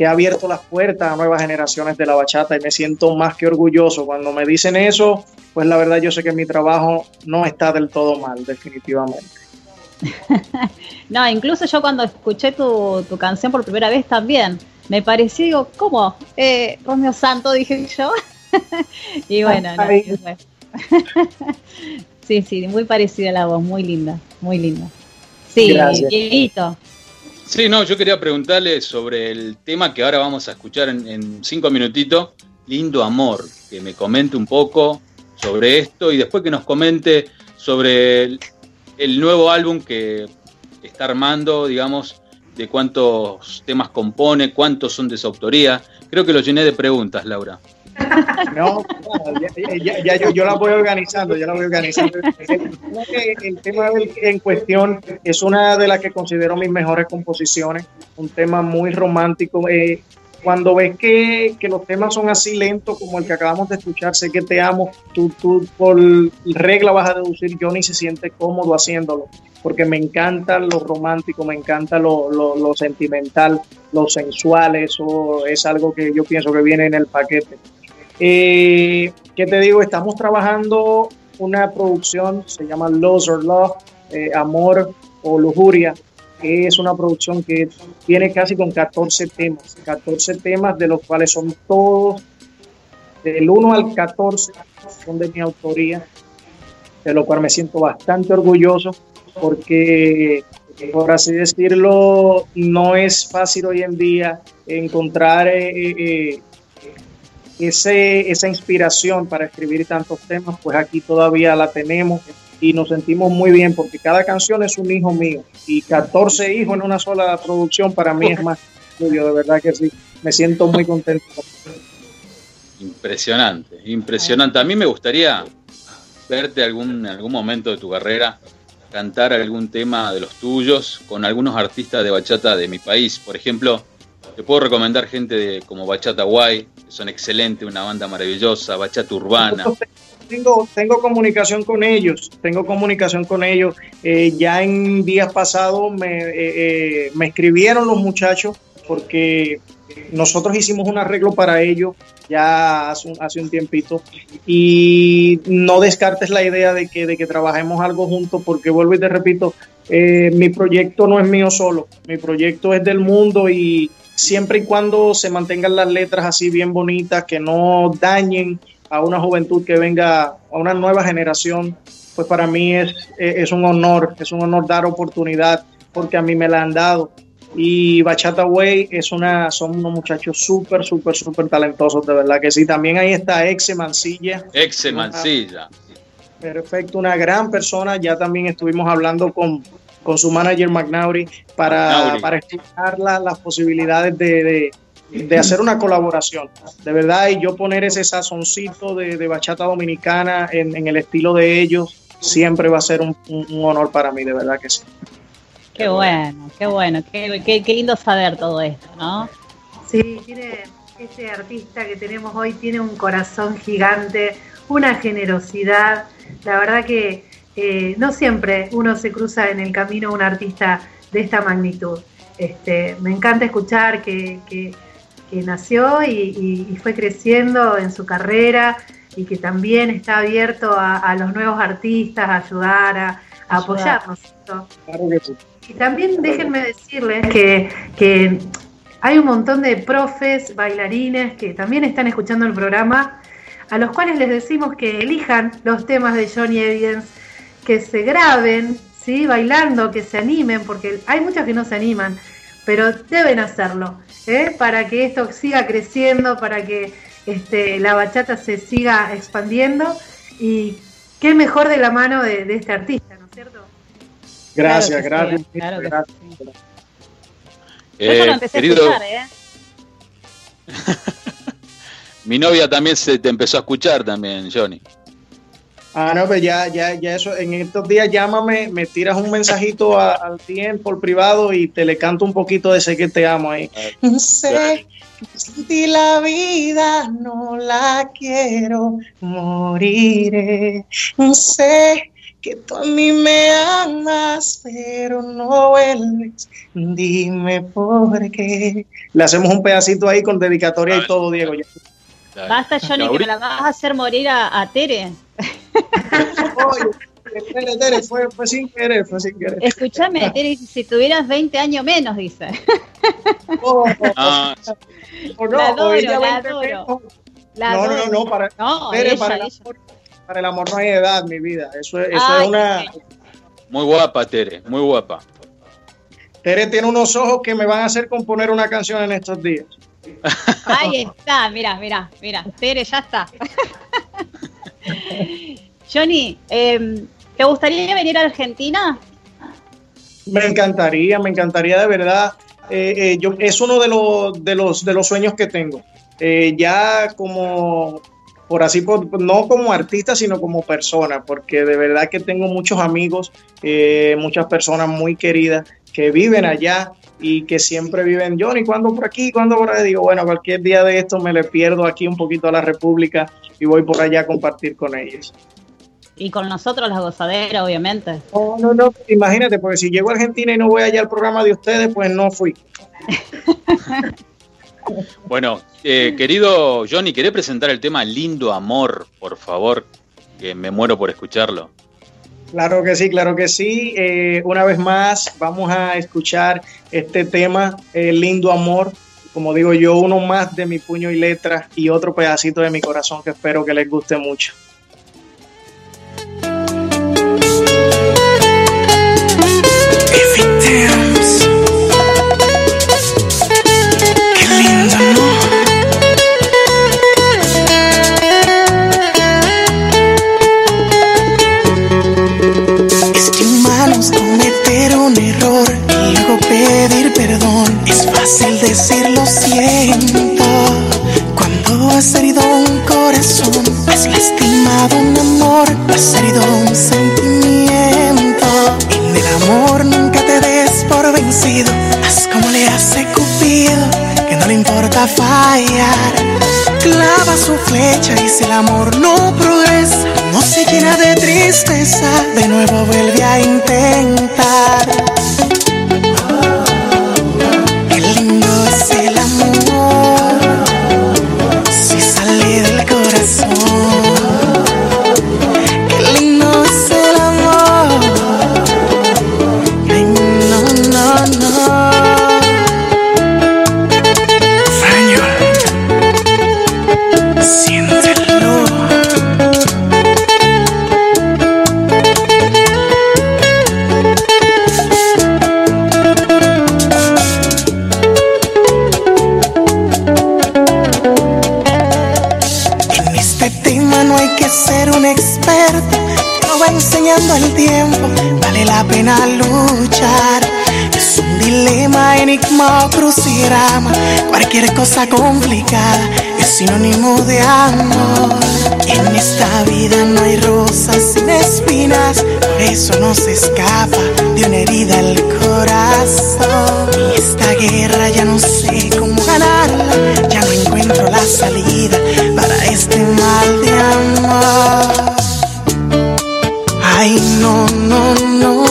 ha abierto las puertas a nuevas generaciones de la bachata y me siento más que orgulloso. Cuando me dicen eso, pues la verdad yo sé que mi trabajo no está del todo mal, definitivamente. no, incluso yo cuando escuché tu, canción por primera vez también, me pareció, digo, ¿cómo? Eh, Romeo Santos, dije yo. y bueno, no, sí, sí, muy parecida a la voz, muy linda, muy linda. Sí, Dieguito. Sí, no, yo quería preguntarle sobre el tema que ahora vamos a escuchar en, cinco minutitos, Lindo Amor, que me comente un poco sobre esto y después que nos comente sobre el, nuevo álbum que está armando, digamos, de cuántos temas compone, cuántos son de su autoría. Creo que lo llené de preguntas, Laura. No, ya, yo, yo, la voy organizando, ya la voy organizando. El, tema en cuestión es una de las que considero mis mejores composiciones, un tema muy romántico. Eh, cuando ves que, los temas son así lentos como el que acabamos de escuchar, sé que te amo, tú, tú por regla vas a deducir, Johnny se siente cómodo haciéndolo, porque me encanta lo romántico, me encanta lo, lo, lo sentimental, lo sensual, eso es algo que yo pienso que viene en el paquete. Eh, ¿Qué te digo? Estamos trabajando una producción, se llama Lost or Love, eh, Amor o Lujuria, que es una producción que tiene casi con 14 temas, 14 temas de los cuales son todos, del 1 al 14, son de mi autoría, de lo cual me siento bastante orgulloso porque, por así decirlo, no es fácil hoy en día encontrar eh, eh ese, esa inspiración para escribir tantos temas, pues aquí todavía la tenemos y nos sentimos muy bien porque cada canción es un hijo mío y 14 hijos en una sola producción para mí es más estudio, de verdad que sí, me siento muy contento. Impresionante, impresionante. A mí me gustaría verte algún, en algún momento de tu carrera cantar algún tema de los tuyos con algunos artistas de bachata de mi país. Por ejemplo, te puedo recomendar gente de, como Bachata Guay, son excelentes, una banda maravillosa, Bachata Urbana. Tengo, tengo comunicación con ellos, tengo comunicación con ellos. Eh, ya en días pasados me, eh, eh, me escribieron los muchachos porque nosotros hicimos un arreglo para ellos ya hace un, hace un tiempito y no descartes la idea de que, de que trabajemos algo juntos porque vuelvo y te repito, mi proyecto no es mío solo, mi proyecto es del mundo y siempre y cuando se mantengan las letras así bien bonitas, que no dañen a una juventud que venga, a una nueva generación, pues para mí es, es un honor, es un honor dar oportunidad porque a mí me la han dado. Y Bachata Way es una, son unos muchachos súper, súper, súper talentosos, de verdad que sí. También ahí está Exe Mancilla. Exe Mancilla. Perfecto, una gran persona. Ya también estuvimos hablando con, con su manager McNaury para, para estudiar las posibilidades de, de, hacer una colaboración. De verdad, y yo poner ese sazoncito de, de bachata dominicana en, en, el estilo de ellos, siempre va a ser un, un honor para mí, de verdad que sí. Qué bueno, qué bueno, qué, qué, qué, lindo saber todo esto, ¿no? Sí, tiene ese artista que tenemos hoy tiene un corazón gigante, una generosidad. La verdad que eh, no siempre uno se cruza en el camino un artista de esta magnitud. Este, me encanta escuchar que, que, que nació y, y, fue creciendo en su carrera y que también está abierto a, a los nuevos artistas, a ayudar, a, a apoyarnos. Y también déjenme decirles que, que hay un montón de profes, bailarines que también están escuchando el programa, a los cuales les decimos que elijan los temas de Johnny Evidence, que se graben, ¿sí? bailando, que se animen, porque hay muchos que no se animan, pero deben hacerlo, ¿eh? para que esto siga creciendo, para que este, la bachata se siga expandiendo y qué mejor de la mano de, de este artista, ¿no es cierto? Gracias, claro gracias. Sí, claro gracias. Sí. Eh, Yo lo empecé querido, a escuchar, ¿eh? Mi novia también se te empezó a escuchar también, Johnny. Ah, no, pues ya, ya, ya eso, en estos días llámame, me tiras un mensajito a, al tiempo, por privado y te le canto un poquito de sé que te amo ahí. Sé que sin ti la vida no la quiero, moriré. Sé que tú a mí me amas, pero no vuelves. Dime por qué. Le hacemos un pedacito ahí con dedicatoria y todo, Diego. Basta, Johnny, que me la vas a hacer morir a, a Tere. Oye, Tere, Tere, fue, fue, sin querer, fue sin querer. Escúchame, Tere, si tuvieras 20 años menos, dice. Oh, oh, ah, oh. no, la adoro, la adoro. La no, no, no, para, no, Tere, ella, para. El amor, para el amor no hay edad, mi vida. Eso, eso Ay, es una. Muy guapa, Tere, muy guapa. Tere tiene unos ojos que me van a hacer componer una canción en estos días. Ahí está, mira, mira, mira, Tere, ya está. Johnny, eh, ¿te gustaría venir a Argentina? Me encantaría, me encantaría de verdad. Eh, eh, yo, es uno de los, de, los, de los sueños que tengo. Eh, ya como, por así, por, no como artista, sino como persona, porque de verdad que tengo muchos amigos, eh, muchas personas muy queridas que viven allá y que siempre viven, Johnny, ¿cuándo por aquí? ¿Cuándo por allá? Digo, bueno, cualquier día de esto me le pierdo aquí un poquito a la República y voy por allá a compartir con ellos. Y con nosotros la gozadera, obviamente. No, no, no, imagínate, porque si llego a Argentina y no voy allá al programa de ustedes, pues no fui. bueno, eh, querido Johnny, ¿querés presentar el tema Lindo Amor, por favor? Que me muero por escucharlo. Claro que sí, claro que sí. Eh, una vez más, vamos a escuchar este tema, eh, Lindo Amor. Como digo yo, uno más de mi puño y letra y otro pedacito de mi corazón que espero que les guste mucho. Cosa complicada es sinónimo de amor. En esta vida no hay rosas sin espinas, por eso no se escapa de una herida el corazón. Y esta guerra ya no sé cómo ganarla, ya no encuentro la salida para este mal de amor. Ay, no, no, no.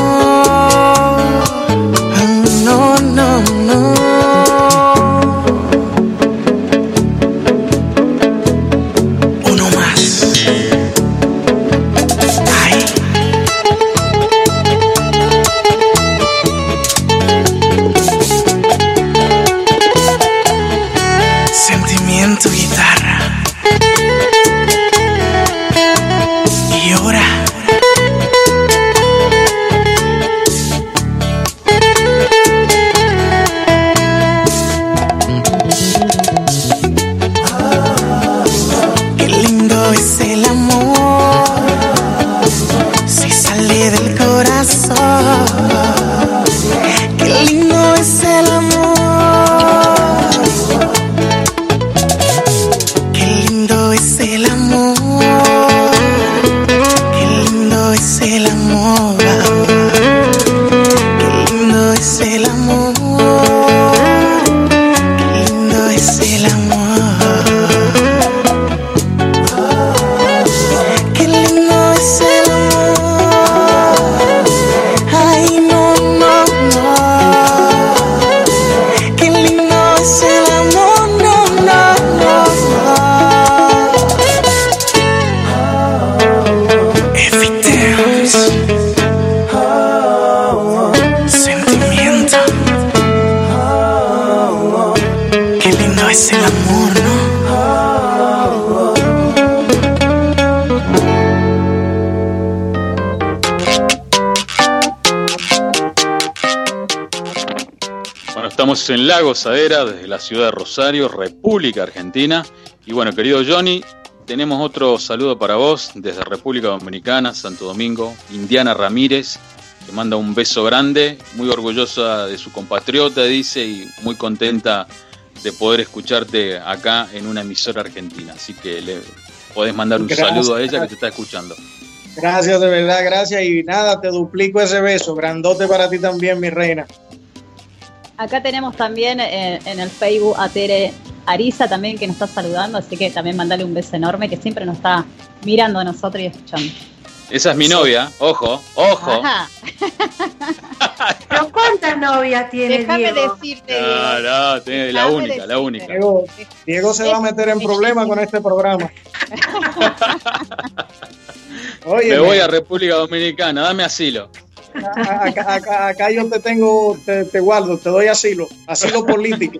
Gozadera, desde la ciudad de Rosario, República Argentina. Y bueno, querido Johnny, tenemos otro saludo para vos desde República Dominicana, Santo Domingo. Indiana Ramírez, te manda un beso grande, muy orgullosa de su compatriota, dice, y muy contenta de poder escucharte acá en una emisora argentina. Así que le podés mandar un Gracias. saludo a ella que te está escuchando. Gracias, de verdad, gracias. Y nada, te duplico ese beso. Grandote para ti también, mi reina. Acá tenemos también eh, en el Facebook a Tere Arisa también que nos está saludando, así que también mandale un beso enorme que siempre nos está mirando a nosotros y escuchando. Esa es mi novia, ojo, ojo. Ajá. Pero ¿cuántas novias tiene Déjame Diego? decirte, No, Diego. no, tiene la única, la única. Diego, Diego se va a meter en problemas con este programa. Oye, Me voy a República Dominicana, dame asilo. Acá, acá- acá yo te tengo, te, te guardo, te doy asilo, asilo político,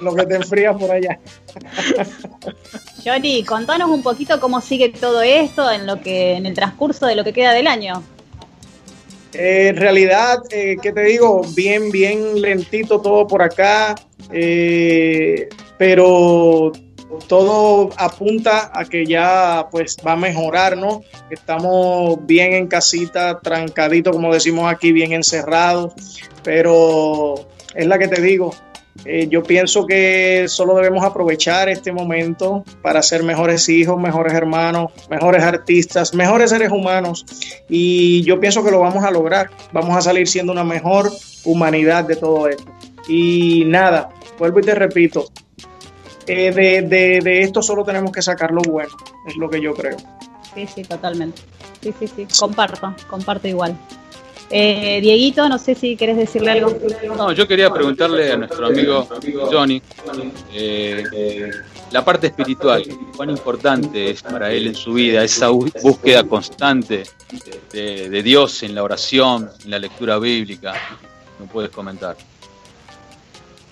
lo que te enfrías por allá. Johnny, contanos un poquito cómo sigue todo esto en lo que en el transcurso de lo que queda del año. Eh, en realidad, eh, ¿qué te digo? Bien, bien lentito todo por acá, eh, pero todo apunta a que ya pues va a mejorar, ¿no? Estamos bien en casita, trancaditos, como decimos aquí, bien encerrados, pero es la que te digo, Eh, yo pienso que solo debemos aprovechar este momento para ser mejores hijos, mejores hermanos, mejores artistas, mejores seres humanos. Y yo pienso que lo vamos a lograr. Vamos a salir siendo una mejor humanidad de todo esto. Y nada, vuelvo y te repito, eh, de, de esto solo tenemos que sacar lo bueno, es lo que yo creo. Sí, sí, totalmente. Sí, sí, sí, comparto, comparto igual. Eh, Dieguito, no sé si querés decirle algo. No, yo quería preguntarle a nuestro amigo Johnny eh, la parte espiritual, cuán importante es para él en su vida, esa búsqueda constante de, Dios en la oración, en la lectura bíblica. ¿No puedes comentar?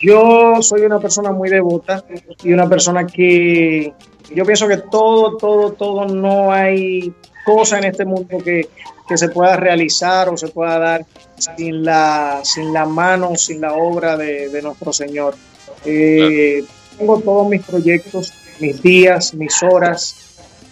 Yo soy una persona muy devota y una persona que yo pienso que todo, todo, todo, no hay cosa en este mundo que, que se pueda realizar o se pueda dar sin la, sin la mano, sin la obra de, nuestro Señor. Eh, tengo todos mis proyectos, mis días, mis horas,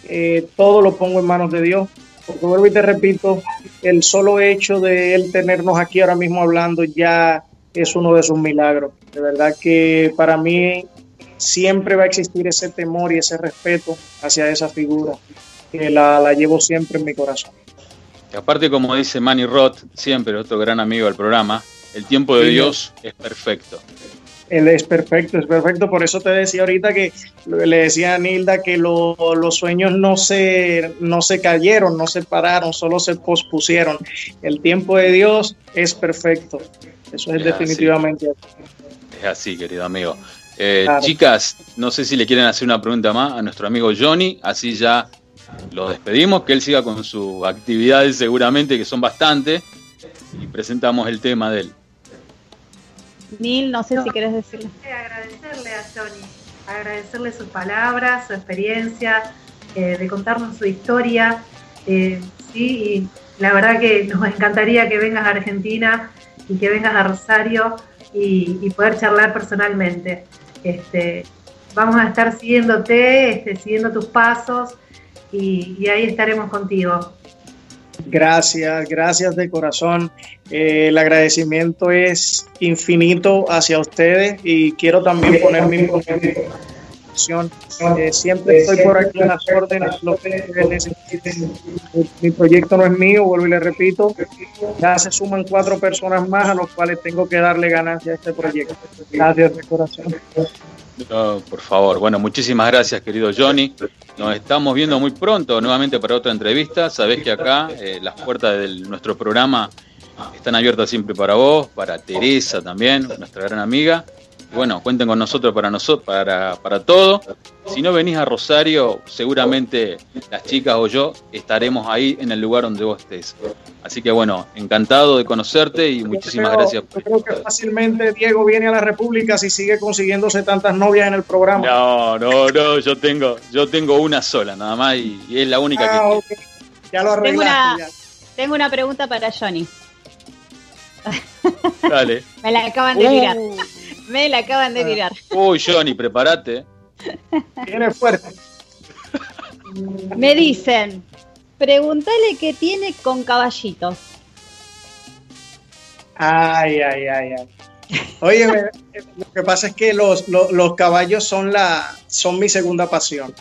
eh, todo lo pongo en manos de Dios. Porque vuelvo y te repito, el solo hecho de Él tenernos aquí ahora mismo hablando ya es uno de sus milagros. De verdad que para mí siempre va a existir ese temor y ese respeto hacia esa figura, que la, la llevo siempre en mi corazón aparte, como dice Manny Roth, siempre otro gran amigo del programa, el tiempo de Dios es perfecto. Él es perfecto, es perfecto. Por eso te decía ahorita que le decía a Nilda que los sueños no se, no se cayeron, no se pararon, solo se pospusieron. El tiempo de Dios es perfecto. Eso es, definitivamente así. Es así, querido amigo. Eh, chicas, no sé si le quieren hacer una pregunta más a nuestro amigo Johnny, así ya lo despedimos, que él siga con sus actividades seguramente, que son bastantes, y presentamos el tema de él. Nil, no sé si quieres decirle. Agradecerle a Johnny, agradecerle sus palabras, su experiencia, eh, de contarnos su historia. Eh, sí, y la verdad que nos encantaría que vengas a Argentina y que vengas a Rosario y, poder charlar personalmente. Este, vamos a estar siguiéndote, este, siguiendo tus pasos y, ahí estaremos contigo. Gracias, gracias de corazón. Eh, el agradecimiento es infinito hacia ustedes y quiero también poner mi eh, siempre estoy por aquí en las órdenes, lo que necesiten. Mi proyecto no es mío, vuelvo y le repito. Ya se suman cuatro personas más a los cuales tengo que darle ganancia a este proyecto. Gracias de corazón. Por favor. Bueno, muchísimas gracias, querido Johnny. Nos estamos viendo muy pronto nuevamente para otra entrevista. Sabés que acá eh, las puertas de nuestro programa están abiertas siempre para vos, para Teresa también, nuestra gran amiga bueno, cuenten con nosotros para nosotros, para, para todo. Si no venís a Rosario, seguramente las chicas o yo estaremos ahí en el lugar donde vos estés. Así que bueno, encantado de conocerte y muchísimas gracias. Yo creo que fácilmente Diego viene a la República si sigue consiguiéndose tantas novias en el programa. No, no, no, yo tengo, yo tengo una sola nada más y, es la única que. Ah, ya lo tengo una, tengo una pregunta para Johnny. Dale. Me la acaban de mirar. Uh. Me la acaban de tirar. Uy, Johnny, prepárate. Tiene fuerte. Me dicen, pregúntale qué tiene con caballitos. Ay, ay, ay, ay. Oye, lo que pasa es que los, caballos son la son mi segunda pasión.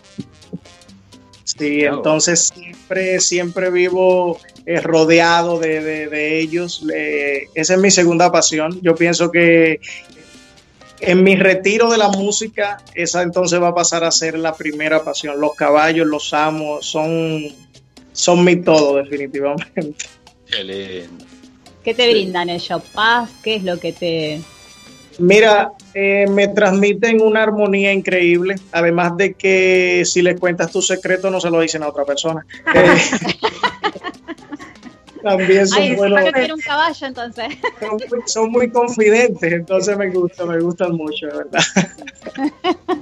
Sí, entonces siempre, siempre vivo eh, rodeado de, ellos. esa es mi segunda pasión. Yo pienso que en mi retiro de la música, esa entonces va a pasar a ser la primera pasión. Los caballos, los amos, son, son mi todo, definitivamente. Qué ¿Qué te brindan ellos? ¿Paz? ¿Qué es lo que te...? Mira, eh, me transmiten una armonía increíble, además de que si les cuentas tu secreto no se lo dicen a otra persona. también son buenos. un caballo entonces. Son muy, confidentes, entonces me gusta, me gustan mucho, verdad.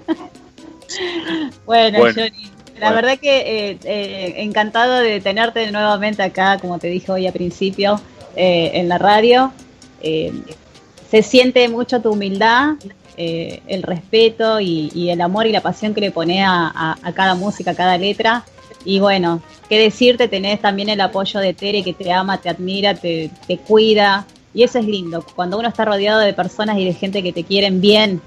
bueno, Johnny. La verdad que eh, eh, encantado de tenerte nuevamente acá, como te dije hoy al principio, eh, en la radio. se siente mucho tu humildad, el respeto y, el amor y la pasión que le pone a, a, cada música, a cada letra. Y bueno, qué decirte, tenés también el apoyo de Tere que te ama, te admira, te, te cuida, Y eso es lindo. Cuando uno está rodeado de personas y de gente que te quieren bien,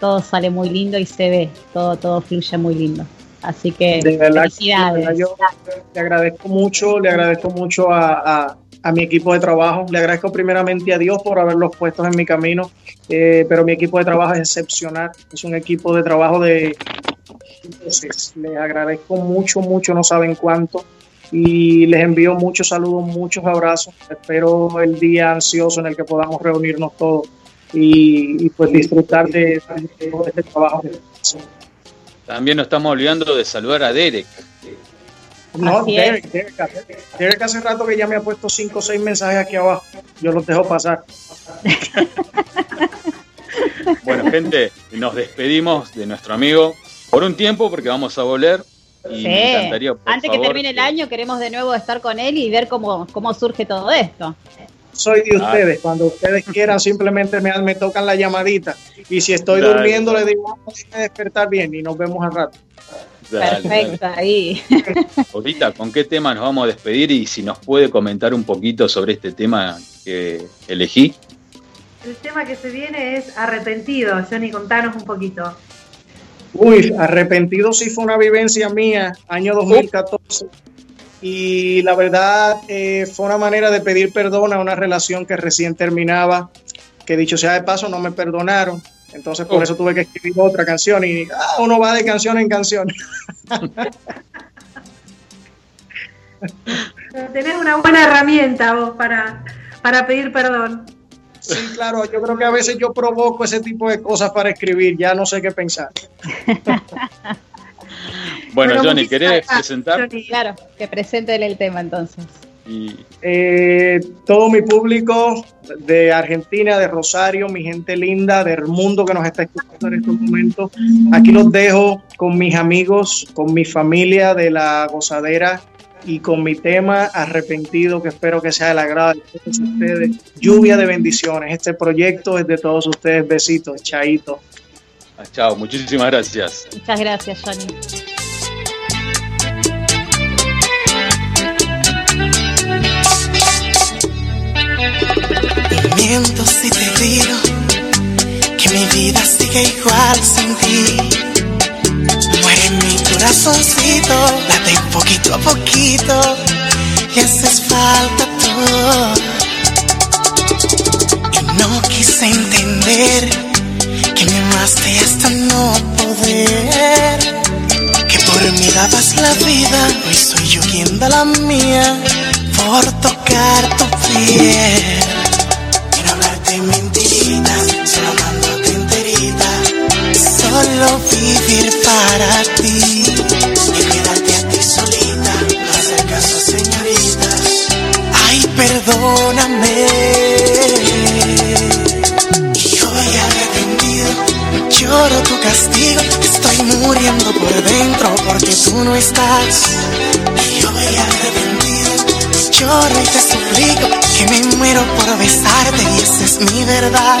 todo sale muy lindo y se ve, todo, todo fluye muy lindo. Así que felicidades. yo le agradezco mucho, le agradezco mucho a, mi equipo de trabajo, le agradezco primeramente a Dios por haberlos puesto en mi camino, eh, pero mi equipo de trabajo es excepcional, es un equipo de trabajo de... Entonces, les agradezco mucho, mucho, no saben cuánto y les envío muchos saludos, muchos abrazos. Espero el día ansioso en el que podamos reunirnos todos y, pues disfrutar de, este trabajo. También nos estamos olvidando de saludar a Derek. No, Derek, Derek, hace rato que ya me ha puesto cinco o seis mensajes aquí abajo. Yo los dejo pasar. Bueno, gente, nos despedimos de nuestro amigo por un tiempo porque vamos a volver antes que termine el año queremos de nuevo estar con él y ver cómo, cómo surge todo esto. Soy de ustedes, cuando ustedes quieran simplemente me, me tocan la llamadita y si estoy durmiendo le digo, vamos a despertar bien y nos vemos al rato. Perfecto, ahí. Ahorita, ¿con qué tema nos vamos a despedir? Y si nos puede comentar un poquito sobre este tema que elegí. El tema que se viene es arrepentido. Johnny, contanos un poquito. Uy, arrepentido sí fue una vivencia mía, año 2014. Y la verdad eh, fue una manera de pedir perdón a una relación que recién terminaba, que dicho sea de paso no me perdonaron. Entonces por oh. eso tuve que escribir otra canción y ah, uno va de canción en canción. Tenés una buena herramienta vos para, para pedir perdón. Sí, claro, yo creo que a veces yo provoco ese tipo de cosas para escribir, ya no sé qué pensar. bueno, Johnny, ¿querés presentar? Claro, que presente el tema entonces. Eh, todo mi público de Argentina, de Rosario, mi gente linda, del mundo que nos está escuchando en estos momentos, aquí los dejo con mis amigos, con mi familia de la gozadera y con mi tema arrepentido que espero que sea el agrado de todos ustedes. Lluvia de bendiciones. Este proyecto es de todos ustedes. Besitos, chaito. Ah, chao, muchísimas gracias. Muchas gracias, Johnny. Miento si te digo que mi vida sigue igual sin ti corazoncito late poquito a poquito y haces falta tú. Y no quise entender que me amaste hasta no poder. Que por mí dabas la vida, hoy soy yo quien da la mía por tocar tu piel. Quiero hablarte mentiritas, solo amándote enterita solo vivir para ti Perdóname. Y hoy arrepentido, lloro tu castigo, estoy muriendo por dentro porque tú no estás. Y hoy arrepentido, lloro y te suplico que me muero por besarte y esa es mi verdad.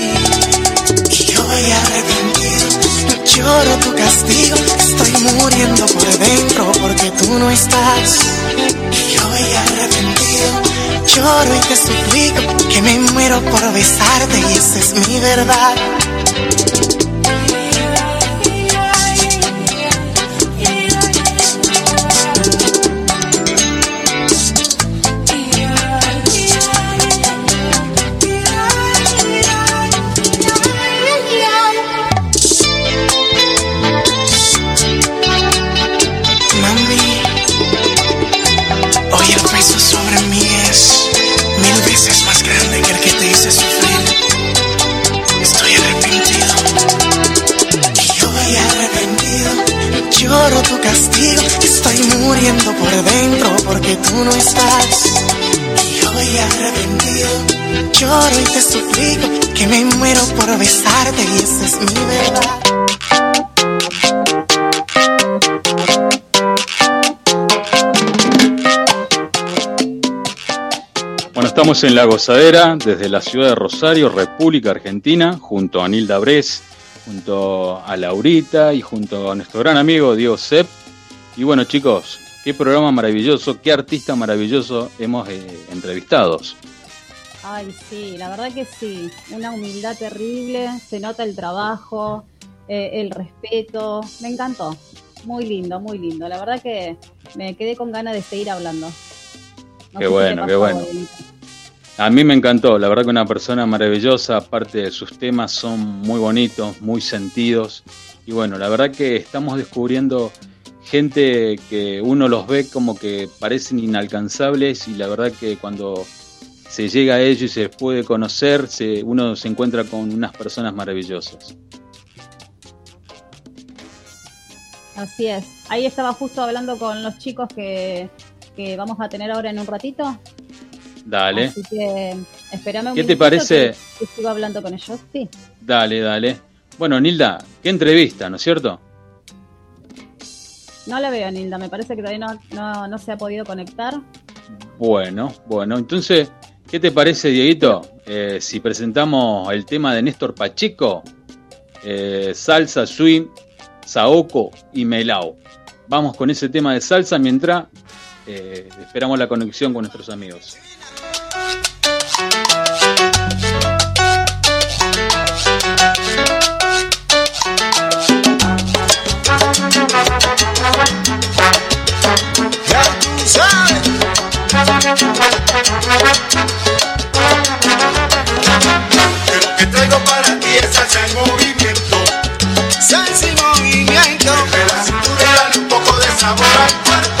lloro tu castigo. Estoy muriendo por dentro porque tú no estás. Y hoy arrepentido, Lloro y te suplico que me muero por besarte y esa es mi verdad. Que me muero por besarte y esa es mi verdad. Bueno, estamos en La Gozadera, desde la ciudad de Rosario, República Argentina, junto a Nilda Bres, junto a Laurita y junto a nuestro gran amigo Diego Sepp. Y bueno, chicos, Qué programa maravilloso, qué artista maravilloso hemos eh, entrevistado. Ay, sí, la verdad que sí. Una humildad terrible, se nota el trabajo, eh, el respeto. Me encantó. Muy lindo, muy lindo. La verdad que me quedé con ganas de seguir hablando. qué bueno, qué bueno. A mí me encantó, la verdad que una persona maravillosa, aparte de sus temas son muy bonitos, muy sentidos. Y bueno, la verdad que estamos descubriendo gente que uno los ve como que parecen inalcanzables y la verdad que cuando se llega a ellos y se puede conocer, uno se encuentra con unas personas maravillosas. Así es. Ahí estaba justo hablando con los chicos que, vamos a tener ahora en un ratito. Dale. Así que espérame un ¿Qué te parece? Que, que hablando con ellos, sí. Dale, dale. Bueno, Nilda, qué entrevista, ¿no es cierto? No la veo, Nilda. Me parece que todavía no, se ha podido conectar. Bueno, bueno. Entonces, ¿qué te parece, Dieguito? Eh, si presentamos el tema de Néstor Pacheco, eh, salsa, swing, saoco y melao. Vamos con ese tema de salsa mientras eh, esperamos la conexión con nuestros amigos. Lo que traigo para ti es salsa en movimiento. Salsa en movimiento. Que la cintura dale un poco de sabor al cuerpo.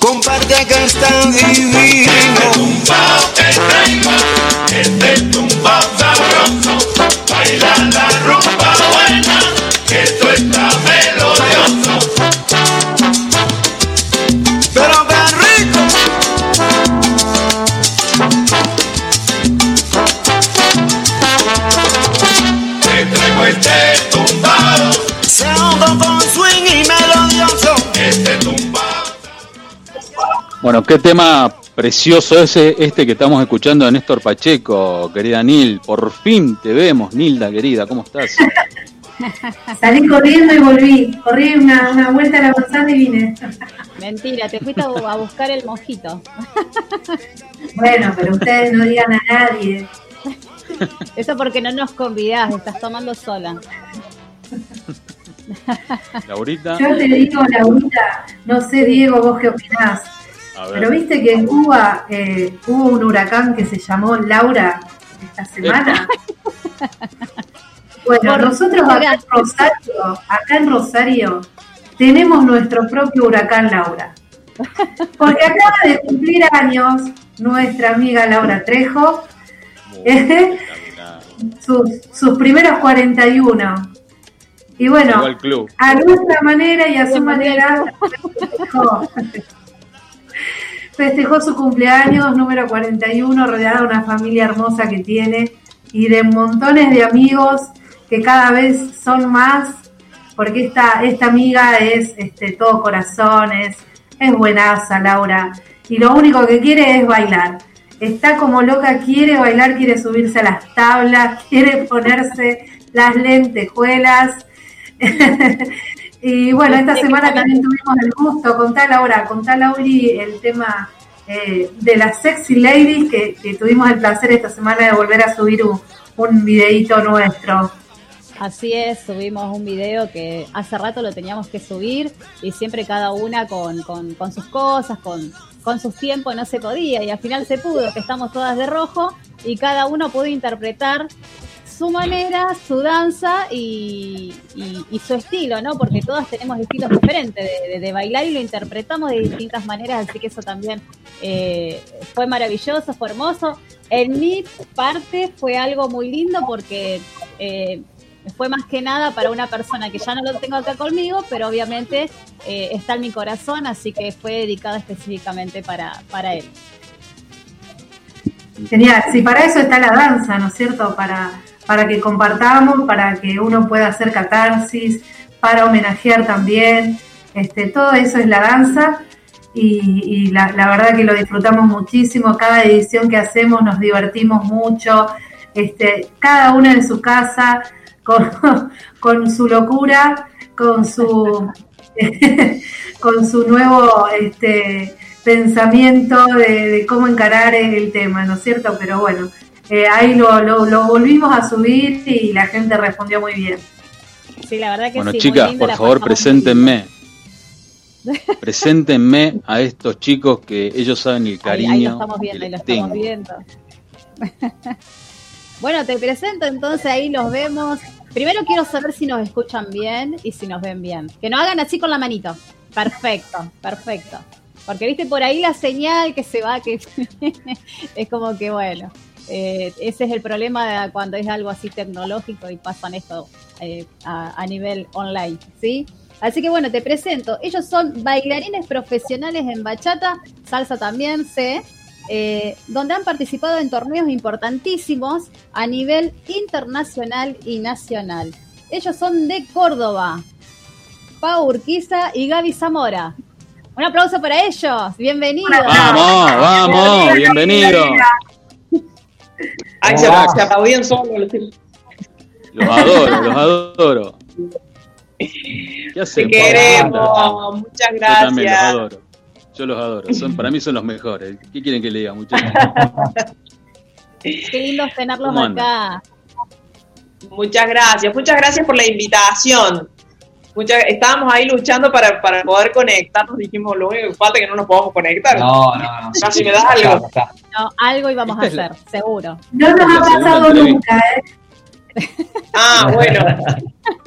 Comparte que está vivo. Bueno, qué tema precioso ese, este que estamos escuchando de Néstor Pacheco, querida Nil. Por fin te vemos, Nilda, querida, ¿cómo estás? Salí corriendo y volví. Corrí una, una vuelta a la manzana y vine. Mentira, te fuiste a, a buscar el mojito. Bueno, pero ustedes no digan a nadie. Eso porque no nos convidás, estás tomando sola. Laurita, Yo te digo, Laurita, no sé, Diego, vos qué opinás. Pero viste que en Cuba eh, hubo un huracán que se llamó Laura esta semana. Bueno, Por- nosotros acá en Rosario, acá en Rosario, tenemos nuestro propio huracán Laura. Porque acaba de cumplir años nuestra amiga Laura Trejo, sus, sus primeros 41. Y bueno, Llegó al club. a nuestra manera y a su manera festejó. Su cumpleaños número 41, rodeada de una familia hermosa que tiene y de montones de amigos que cada vez son más, porque esta, esta amiga es este, todo corazones, es buenaza, Laura, y lo único que quiere es bailar. Está como loca, quiere bailar, quiere subirse a las tablas, quiere ponerse las lentejuelas. y bueno, esta semana también tuvimos el gusto, contá Laura, contá Lauri el tema eh, de las sexy ladies que, que tuvimos el placer esta semana de volver a subir un, un videíto nuestro. Así es, subimos un video que hace rato lo teníamos que subir y siempre cada una con, con, con sus cosas, con, con sus tiempos no se podía y al final se pudo, que estamos todas de rojo y cada uno pudo interpretar su manera, su danza y, su estilo, ¿no? Porque todas tenemos estilos diferentes de, bailar y lo interpretamos de distintas maneras, así que eso también eh, fue maravilloso, fue hermoso. En mi parte fue algo muy lindo porque eh, fue más que nada para una persona que ya no lo tengo acá conmigo, pero obviamente eh, está en mi corazón, así que fue dedicada específicamente para, para él. Genial, si para eso está la danza, ¿no es cierto? Para, para que compartamos, para que uno pueda hacer catarsis, para homenajear también. Este, todo eso es la danza y, la, verdad que lo disfrutamos muchísimo. Cada edición que hacemos nos divertimos mucho. Este, cada una en su casa, con, con su locura, con su, con su nuevo este, pensamiento de, de cómo encarar el tema, ¿no es cierto? Pero bueno, eh, ahí lo, lo, lo volvimos a subir y la gente respondió muy bien. Sí, la verdad que Bueno, sí. chicas, por favor, preséntenme. Preséntenme a estos chicos que ellos saben el cariño. ahí lo estamos que viendo, ahí lo estamos viendo. bueno, te presento entonces, ahí los vemos. Primero quiero saber si nos escuchan bien y si nos ven bien. Que nos hagan así con la manito. Perfecto, perfecto. Porque viste por ahí la señal que se va, que es como que bueno. Eh, ese es el problema de cuando es algo así tecnológico y pasan esto eh, a, a nivel online, ¿sí? Así que bueno, te presento. Ellos son bailarines profesionales en bachata, salsa también, sé, eh, donde han participado en torneos importantísimos a nivel internacional y nacional. Ellos son de Córdoba, Pau Urquiza y Gaby Zamora. Un aplauso para ellos, bienvenidos. Vamos, vamos, bienvenido. Ay, se, se aplaudían solos. Los adoro, los adoro. ¿Qué Te queremos. Muchas Yo también los gracias. adoro. Yo los adoro. Son, para mí son los mejores. ¿Qué quieren que le diga, muchachos? Qué lindo tenerlos acá. Muchas gracias. Muchas gracias por la invitación. Estábamos ahí luchando para, para poder conectarnos. Dijimos, lo único que falta es que no nos podamos conectar. No, no, no. Casi me das algo. No, algo íbamos a Esta es la- hacer, seguro. No nos ha pasado nunca, ¿eh? Ah, bueno.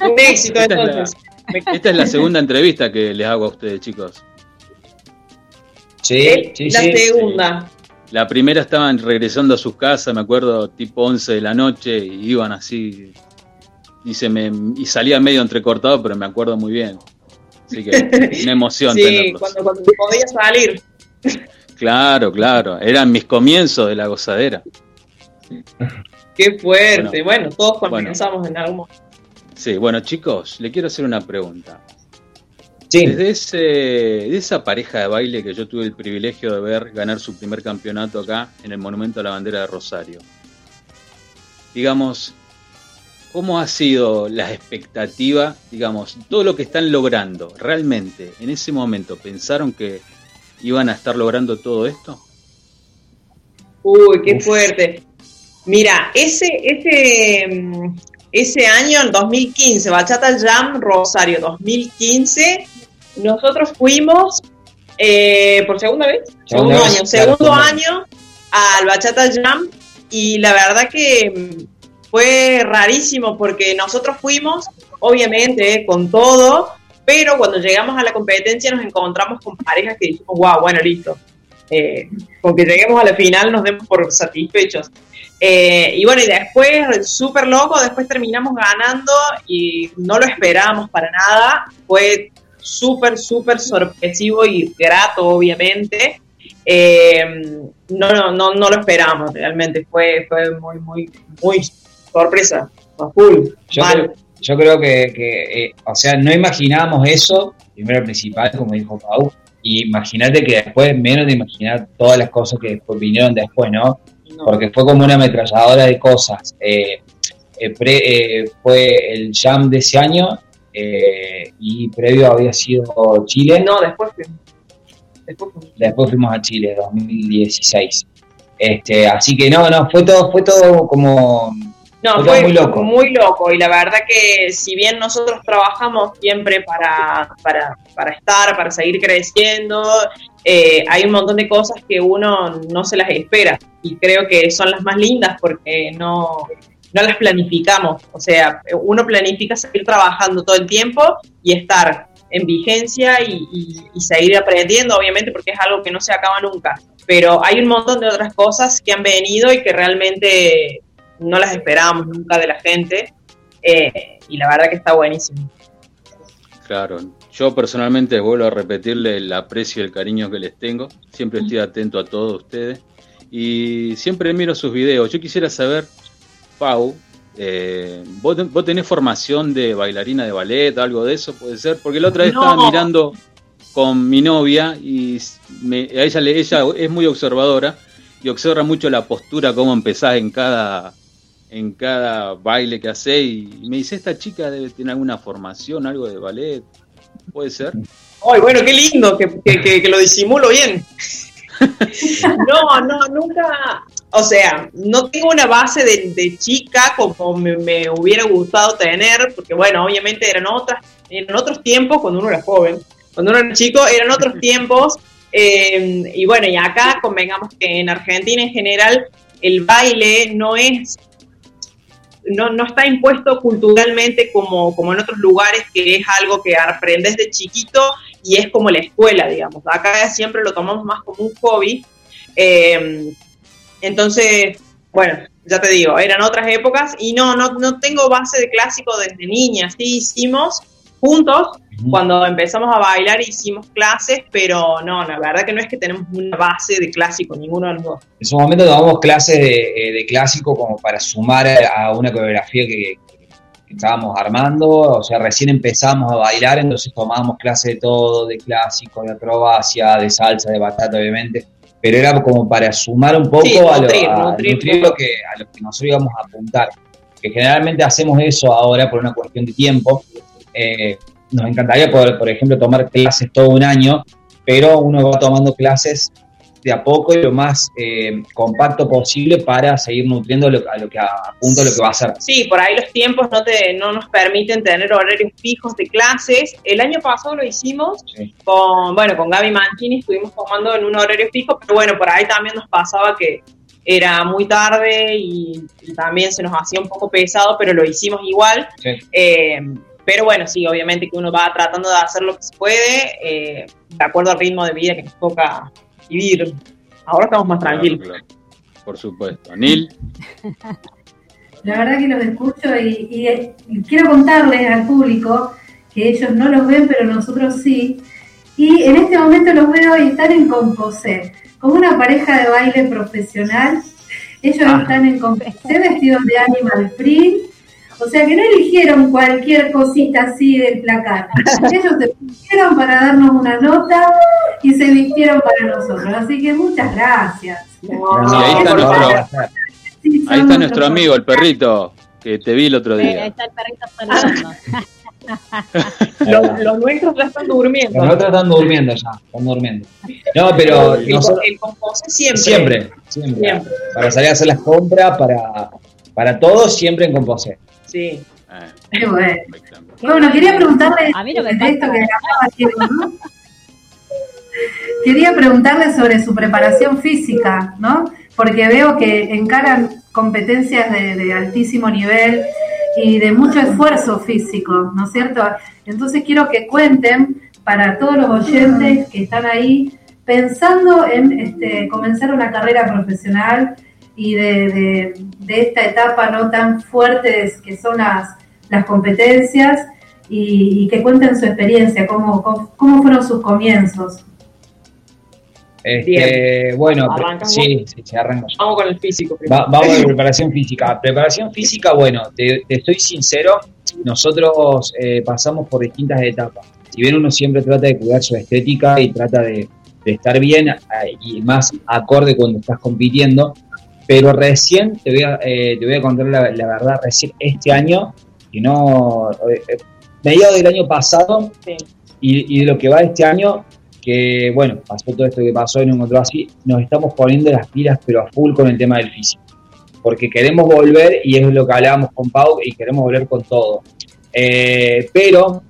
Un éxito Esta es, entonces. la, esta es la segunda entrevista que les hago a ustedes, chicos. Sí, Él, sí, la sí. segunda. La primera estaban regresando a sus casas, me acuerdo, tipo 11 de la noche, y iban así. Y, se me, y salía medio entrecortado, pero me acuerdo muy bien. Así que una emoción Sí, tenerlos. cuando, cuando podía salir. Claro, claro. Eran mis comienzos de la gozadera. Qué fuerte. Bueno, Bueno, todos bueno. comenzamos en algún momento. Sí, bueno, chicos, le quiero hacer una pregunta. Sí. Desde ese, de esa pareja de baile que yo tuve el privilegio de ver ganar su primer campeonato acá en el Monumento a la Bandera de Rosario, digamos, ¿cómo ha sido la expectativa, digamos, todo lo que están logrando? ¿Realmente en ese momento pensaron que iban a estar logrando todo esto? Uy, qué fuerte. Mira, ese, ese, mm, ese año, en 2015, Bachata Jam Rosario 2015, nosotros fuimos eh, por segunda vez, segundo vez, año, claro, segundo año al Bachata Jam y la verdad que mm, fue rarísimo porque nosotros fuimos, obviamente, con todo, pero cuando llegamos a la competencia nos encontramos con parejas que dijimos, wow, bueno, listo. Eh, lleguemos a la final nos demos por satisfechos. Eh, y bueno, y después, súper loco, después terminamos ganando y no lo esperábamos para nada. Fue súper, súper sorpresivo y grato, obviamente. Eh, no, no, no, no lo esperábamos, realmente fue, fue muy, muy, muy sorpresa. a Full, Yo mal. creo, yo creo que, que, eh, o sea, no imaginábamos eso, primero principal, como dijo Pau, y imagínate que después, menos de imaginar todas las cosas que después vinieron después, ¿no? No. Porque fue como una ametralladora de cosas. Eh, eh, pre- eh, fue el jam de ese año eh, y previo había sido Chile. No, después fuimos. Después fuimos. Después fuimos a Chile, 2016. Este, así que no, no, fue todo, fue todo como No, Fue muy loco. muy loco. Y la verdad que si bien nosotros trabajamos siempre para, para, para estar, para seguir creciendo, eh, hay un montón de cosas que uno no se las espera. Y creo que son las más lindas porque no, no las planificamos. O sea, uno planifica seguir trabajando todo el tiempo y estar en vigencia y, y- y seguir aprendiendo, obviamente, porque es algo que no se acaba nunca. Pero hay un montón de otras cosas que han venido y que realmente no las esperábamos nunca de la gente. eh, y la verdad que está buenísimo. Claro, yo personalmente vuelvo a repetirle el aprecio y el cariño que les tengo. Siempre estoy atento a todos ustedes y siempre miro sus videos. Yo quisiera saber, Pau, eh, ¿vos, vos tenés formación de bailarina de ballet, algo de eso puede ser? Porque la otra vez No. estaba mirando con mi novia y me- a ella, le, ella es muy observadora y observa mucho la postura, cómo empezás en cada en cada baile que hace y me dice esta chica debe tener alguna formación, algo de ballet, puede ser. Ay, bueno, qué lindo que, que- que- que lo disimulo bien. No, no, nunca. O sea, no tengo una base de, de chica como me, me hubiera gustado tener, porque bueno, obviamente eran otras, eran otros tiempos cuando uno era joven. Cuando uno era chico eran otros tiempos. eh, y bueno, y acá convengamos que en Argentina en general el baile no es no, no está impuesto culturalmente como, como en otros lugares, que es algo que aprendes de chiquito y es como la escuela, digamos. Acá siempre lo tomamos más como un hobby. Eh, entonces, bueno, ya te digo, eran otras épocas y no, no, no tengo base de clásico desde niña. Sí hicimos juntos, cuando empezamos a bailar hicimos clases, pero no, la verdad que no es que tenemos una base de clásico, ninguno de los dos. En su momento tomamos clases de, eh, de clásico como para sumar a una coreografía que, que estábamos armando, o sea, recién empezamos a bailar, entonces tomábamos clases de todo, de clásico, de acrobacia, de salsa, de batata, obviamente, pero era como para sumar un poco Sí, a, lo, nutrir, a nutrir nutrir un lo poco. que, a lo que nosotros íbamos a apuntar, que generalmente hacemos eso ahora por una cuestión de tiempo. Eh, nos encantaría poder, por ejemplo, tomar clases todo un año, pero uno va tomando clases de a poco y lo más eh, compacto posible para seguir nutriendo lo- a lo que apunta lo que va a hacer. Sí, por ahí los tiempos no, te, no nos permiten tener horarios fijos de clases. El año pasado lo hicimos Sí. con, bueno, con Gaby Mancini, estuvimos tomando en un horario fijo, pero bueno, por ahí también nos pasaba que era muy tarde y, y también se nos hacía un poco pesado, pero lo hicimos igual. Sí. Eh, pero bueno, sí, obviamente que uno va tratando de hacer lo que se puede, eh, de acuerdo al ritmo de vida que nos toca vivir. Ahora estamos más tranquilos. Claro, claro. Por supuesto. Nil, La verdad que los escucho y, y, eh, quiero contarles al público que ellos no los ven, pero nosotros sí. Y en este momento los veo y están en Composé, como una pareja de baile profesional. Ellos están en Composé vestidos de animal print. O sea que no eligieron cualquier cosita así del placar. Ellos se pusieron para darnos una nota y se vistieron para nosotros. Así que muchas gracias. y ahí está nuestro, favor. Sí, son ahí está nuestro nuestros- amigo, el perrito, que te vi el otro Sí, ahí día. está el perrito saludando. Los, los nuestros ya están durmiendo. Los otros están durmiendo ya, están durmiendo. No, pero el, nosotros, el siempre. siempre, siempre, Siempre. Para salir a hacer las compras, para, para todos, siempre en Composé. Sí. Eh, Qué bueno. perfecto. Bueno, quería preguntarle A mí no me de esto que ¿no? Quería preguntarle sobre su preparación física, ¿no? Porque veo que encaran competencias de, de altísimo nivel y de mucho esfuerzo físico, ¿no es cierto? Entonces quiero que cuenten para todos los oyentes que están ahí pensando en este, comenzar una carrera profesional y de, de- de esta etapa no tan fuerte que son las, las competencias y, y que cuenten su experiencia, cómo, cómo, cómo fueron sus comienzos. Este, bueno, pre- ¿Arrancas sí, sí, sí. Vamos con el físico primero. Va- vamos de preparación física. Preparación física, bueno, te, te estoy sincero, nosotros eh, pasamos por distintas etapas. Si bien uno siempre trata de cuidar su estética y trata de, de estar bien eh, y más acorde cuando estás compitiendo, pero recién te voy a, eh, te voy a contar la, la verdad, recién este año, que no, eh, eh, mediados del año pasado Sí. y, y de lo que va este año, que bueno, pasó todo esto que pasó y nos encontró así, nos estamos poniendo las pilas pero a full con el tema del físico. Porque queremos volver, y es lo que hablábamos con Pau, y queremos volver con todo. Eh, pero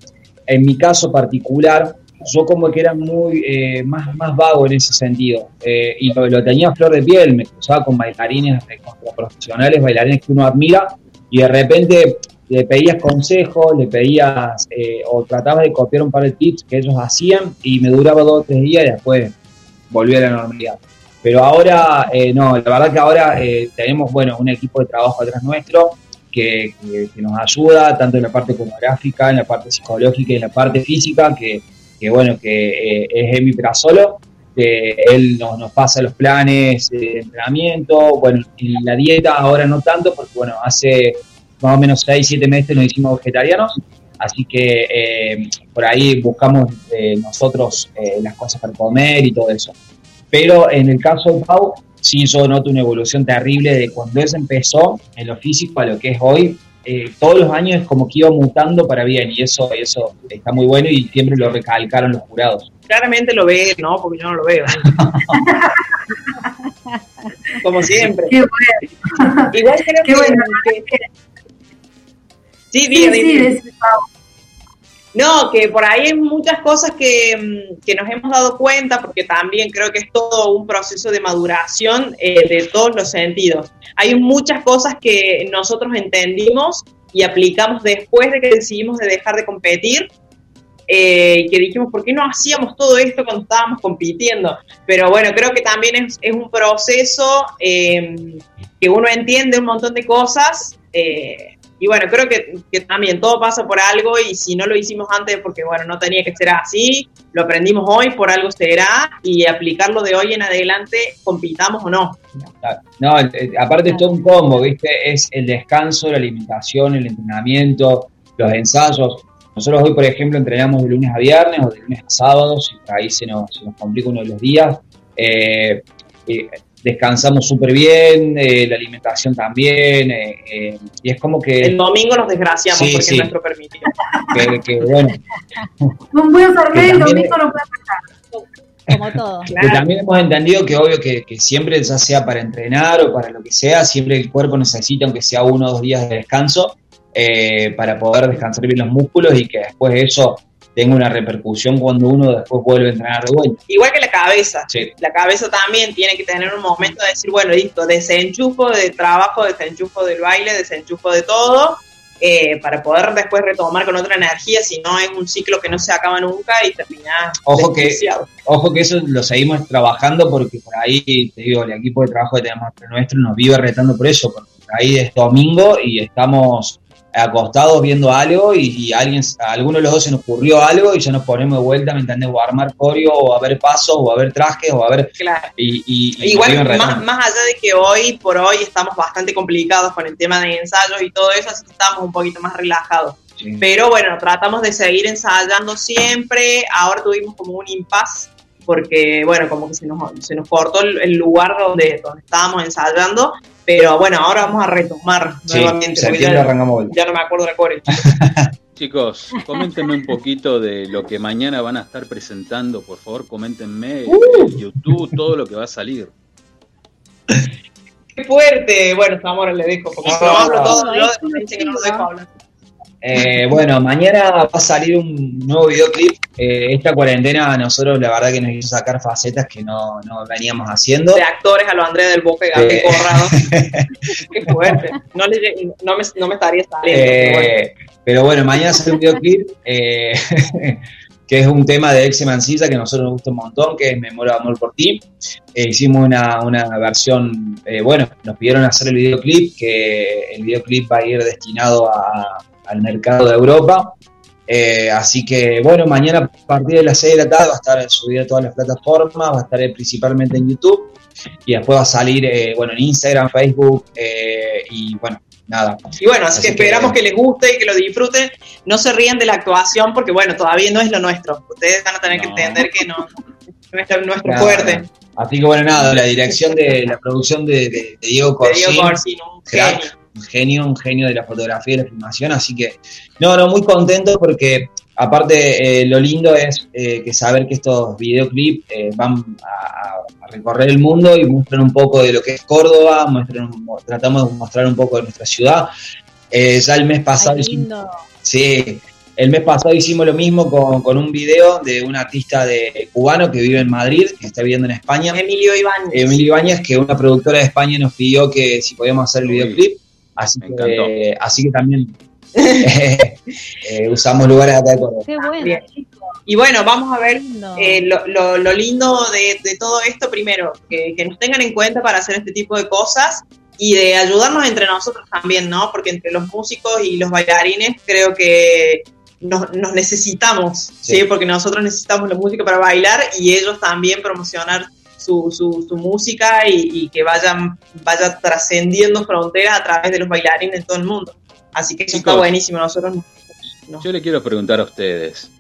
en mi caso particular, yo como que era muy eh, más, más vago en ese sentido. Eh, y lo, lo tenía a flor de piel, me cruzaba con bailarines eh, con profesionales, bailarines que uno admira, y de repente le pedías consejos, le pedías eh, o tratabas de copiar un par de tips que ellos hacían y me duraba dos o tres días y después volví a la normalidad. Pero ahora, eh, no, la verdad que ahora eh, tenemos, bueno, un equipo de trabajo atrás nuestro que nos ayuda tanto en la parte coreográfica, en la parte psicológica y en la parte física, que, que bueno, que eh, es Emi Prasolo, que él nos, nos pasa los planes de entrenamiento, bueno, y la dieta ahora no tanto, porque bueno, hace más o menos 6, 7 meses nos hicimos vegetarianos, así que eh, por ahí buscamos eh, nosotros eh, las cosas para comer y todo eso. Pero en el caso de Pau, sí yo noto una evolución terrible de cuando él empezó en lo físico a lo que es hoy. Eh, todos los años es como que iba mutando para bien y eso, eso está muy bueno y siempre lo recalcaron los jurados. Claramente lo ve, ¿no? Porque yo no lo veo. Como siempre. Qué bueno. Igual creo Qué que, bueno. que- Sí, Sí, diga, sí, decís, Pau. No, que por ahí hay muchas cosas que, mm, que nos hemos dado cuenta, porque también creo que es todo un proceso de maduración eh, de todos los sentidos. Hay muchas cosas que nosotros entendimos y aplicamos después de que decidimos de dejar de competir, eh, que dijimos, ¿por qué no hacíamos todo esto cuando estábamos compitiendo? Pero bueno, creo que también es, es un proceso eh, que uno entiende un montón de cosas. eh, y bueno, creo que, también todo pasa por algo y si no lo hicimos antes porque, bueno, no tenía que ser así, lo aprendimos hoy, por algo será y aplicarlo de hoy en adelante, compitamos o no. No, eh, aparte es todo un combo, ¿viste? Es el descanso, la alimentación, el entrenamiento, los ensayos. Nosotros hoy, por ejemplo, entrenamos de lunes a viernes o de lunes a sábados, y por ahí se nos, complica uno de los días. Eh, eh, descansamos súper bien, eh, la alimentación también, eh, eh, y es como El que, domingo nos desgraciamos Sí, porque sí. es nuestro permitido. que, que, bueno, Un buen fernet el domingo no puede. Como todo. que también hemos entendido que obvio que, que siempre, ya sea para entrenar o para lo que sea, siempre el cuerpo necesita, aunque sea uno o dos días de descanso, eh, para poder descansar bien los músculos y que después eso tenga una repercusión cuando uno después vuelve a entrenar de vuelta. Igual que la cabeza. Sí. La cabeza también tiene que tener un momento de decir, bueno, listo, desenchufo de trabajo, desenchufo del baile, desenchufo de todo eh, para poder después retomar con otra energía, si no es un ciclo que no se acaba nunca y terminás Ojo que, ojo que eso lo seguimos trabajando porque por ahí, te digo, el equipo de trabajo que tenemos entre nuestro nos vive retando por eso, porque por ahí es domingo y estamos acostados viendo algo y, y alguien, a alguno de los dos se nos ocurrió algo y ya nos ponemos de vuelta, ¿me entendés? O a armar coreo, o a ver pasos, o a ver trajes, o a ver... Claro. Y, y- y Igual, más, más allá de que hoy por hoy estamos bastante complicados con el tema de ensayos y todo eso, así que estamos un poquito más relajados. Sí. Pero bueno, tratamos de seguir ensayando siempre. Ahora tuvimos como un impasse porque, bueno, como que se nos, se nos cortó el, el lugar donde, donde estábamos ensayando. Pero bueno, ahora vamos a retomar Sí, nuevamente. septiembre ya, arrancamos ya no me acuerdo la core. Chicos, coméntenme un poquito de lo que mañana van a estar presentando, por favor, coméntenme Uh. en YouTube, todo lo que va a salir. ¡Qué fuerte! Bueno, ahora le dejo, porque hablo todo, dicen que no lo dejo hablar. Eh, bueno, mañana va a salir un nuevo videoclip. Eh, esta cuarentena a nosotros la verdad que nos hizo sacar facetas que no, no veníamos haciendo. De actores a lo Andrés del Boca y Gabriel Eh. Corrado. Qué fuerte. No, le, lleg- no, me, no me estaría saliendo. pero bueno. Pero bueno, mañana sale un videoclip que es un tema de Exe Mancilla que a nosotros nos gusta un montón, que es Me muero de amor por ti. Eh, hicimos una, una versión, eh, bueno, nos pidieron hacer el videoclip, que el videoclip va a ir destinado a- al mercado de Europa. Eh, así que bueno, mañana a partir de las 6 de la tarde va a estar subido a todas las plataformas, va a estar principalmente en YouTube y después va a salir eh, bueno en Instagram, Facebook eh, y bueno, nada. Y bueno, así, Así que que- esperamos que les guste y que lo disfruten. No se rían de la actuación porque, bueno, todavía no es lo nuestro. Ustedes van a tener que No. entender que no, no es nuestro Nada. fuerte. Así que bueno, nada, la dirección de la producción de, de- de Diego Corsín, digo, Corsin, un crack, genio. Un genio, un genio de la fotografía y la filmación, así que no, no, muy contento porque aparte eh, lo lindo es eh, que saber que estos videoclips eh, van a, a recorrer el mundo y muestran un poco de lo que es Córdoba, muestran, tratamos de mostrar un poco de nuestra ciudad. Eh, ya el mes pasado Ay, hicimos- lindo. Sí, el mes pasado hicimos lo mismo con, con un video de un artista de cubano que vive en Madrid, que está viviendo en España. Emilio Iván. Emilio Ibáñez, que una productora de España nos pidió que si podíamos hacer el videoclip. Así me que, así que también eh, eh, usamos lugares acá de Córdoba. Qué bueno. Y bueno, vamos a ver eh, lo, lo- lo lindo de, de todo esto, primero, que, que nos tengan en cuenta para hacer este tipo de cosas y de ayudarnos entre nosotros también, ¿no? Porque entre los músicos y los bailarines creo que nos, nos necesitamos, ¿sí? Sí. Porque nosotros necesitamos la música para bailar y ellos también promocionar su, su, su música y, y que vayan vaya trascendiendo fronteras a través de los bailarines en todo el mundo. Así que eso está buenísimo, nosotros nos- nos- Yo le quiero preguntar a ustedes,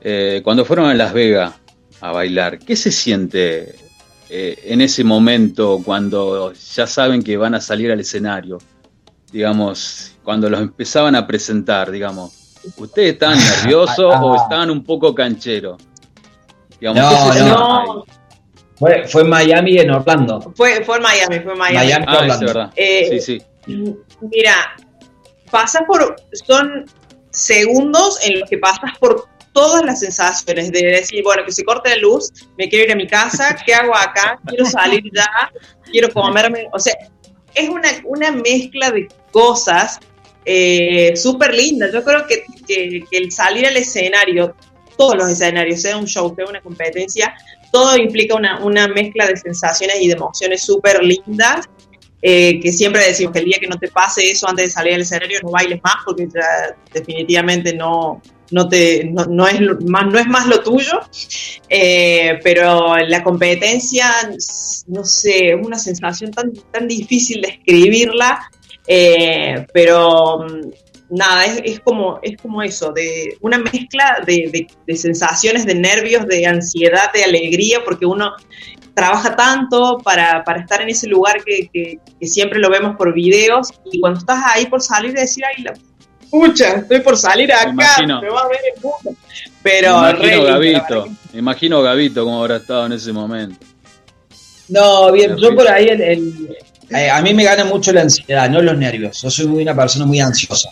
eh, cuando fueron a Las Vegas a bailar, ¿qué se siente eh, en ese momento cuando ya saben que van a salir al escenario? Digamos, cuando los empezaban a presentar, digamos, ¿ustedes estaban nerviosos o estaban un poco cancheros? Digamos, No, ¿qué se no. Fue, fue en Miami y en Orlando. fue, fue en Miami, fue en Miami. Miami. Ah, es Orlando. verdad. Eh, Sí, sí. Mira, pasas por, son segundos en los que pasas por todas las sensaciones de decir, bueno, que se corte la luz, me quiero ir a mi casa, ¿qué hago acá? Quiero salir ya, quiero comerme, o sea, es una, una mezcla de cosas eh, súper linda. Yo creo que, que- que el salir al escenario, todos los escenarios, sea un show, sea una competencia, todo implica una, una mezcla de sensaciones y de emociones súper lindas eh, que siempre decimos que el día que no te pase eso antes de salir al escenario no bailes más porque ya definitivamente no, no, te, no, no es, más, no es más lo tuyo. Eh, pero la competencia, no sé, es una sensación tan, tan difícil de escribirla, eh, pero mm, nada, es, es como, es como eso, de una mezcla de, de- de sensaciones, de nervios, de ansiedad, de alegría, porque uno trabaja tanto para, para estar en ese lugar que, que- que siempre lo vemos por videos y cuando estás ahí por salir decir, ay, la pucha, estoy por salir acá, imagino. me va a ver el mundo. Me Pero imagino verdad me imagino Gavito cómo habrá estado en ese momento. No, bien, yo por ahí, el, el- eh, a mí me gana mucho la ansiedad, no los nervios. Yo soy una persona muy ansiosa.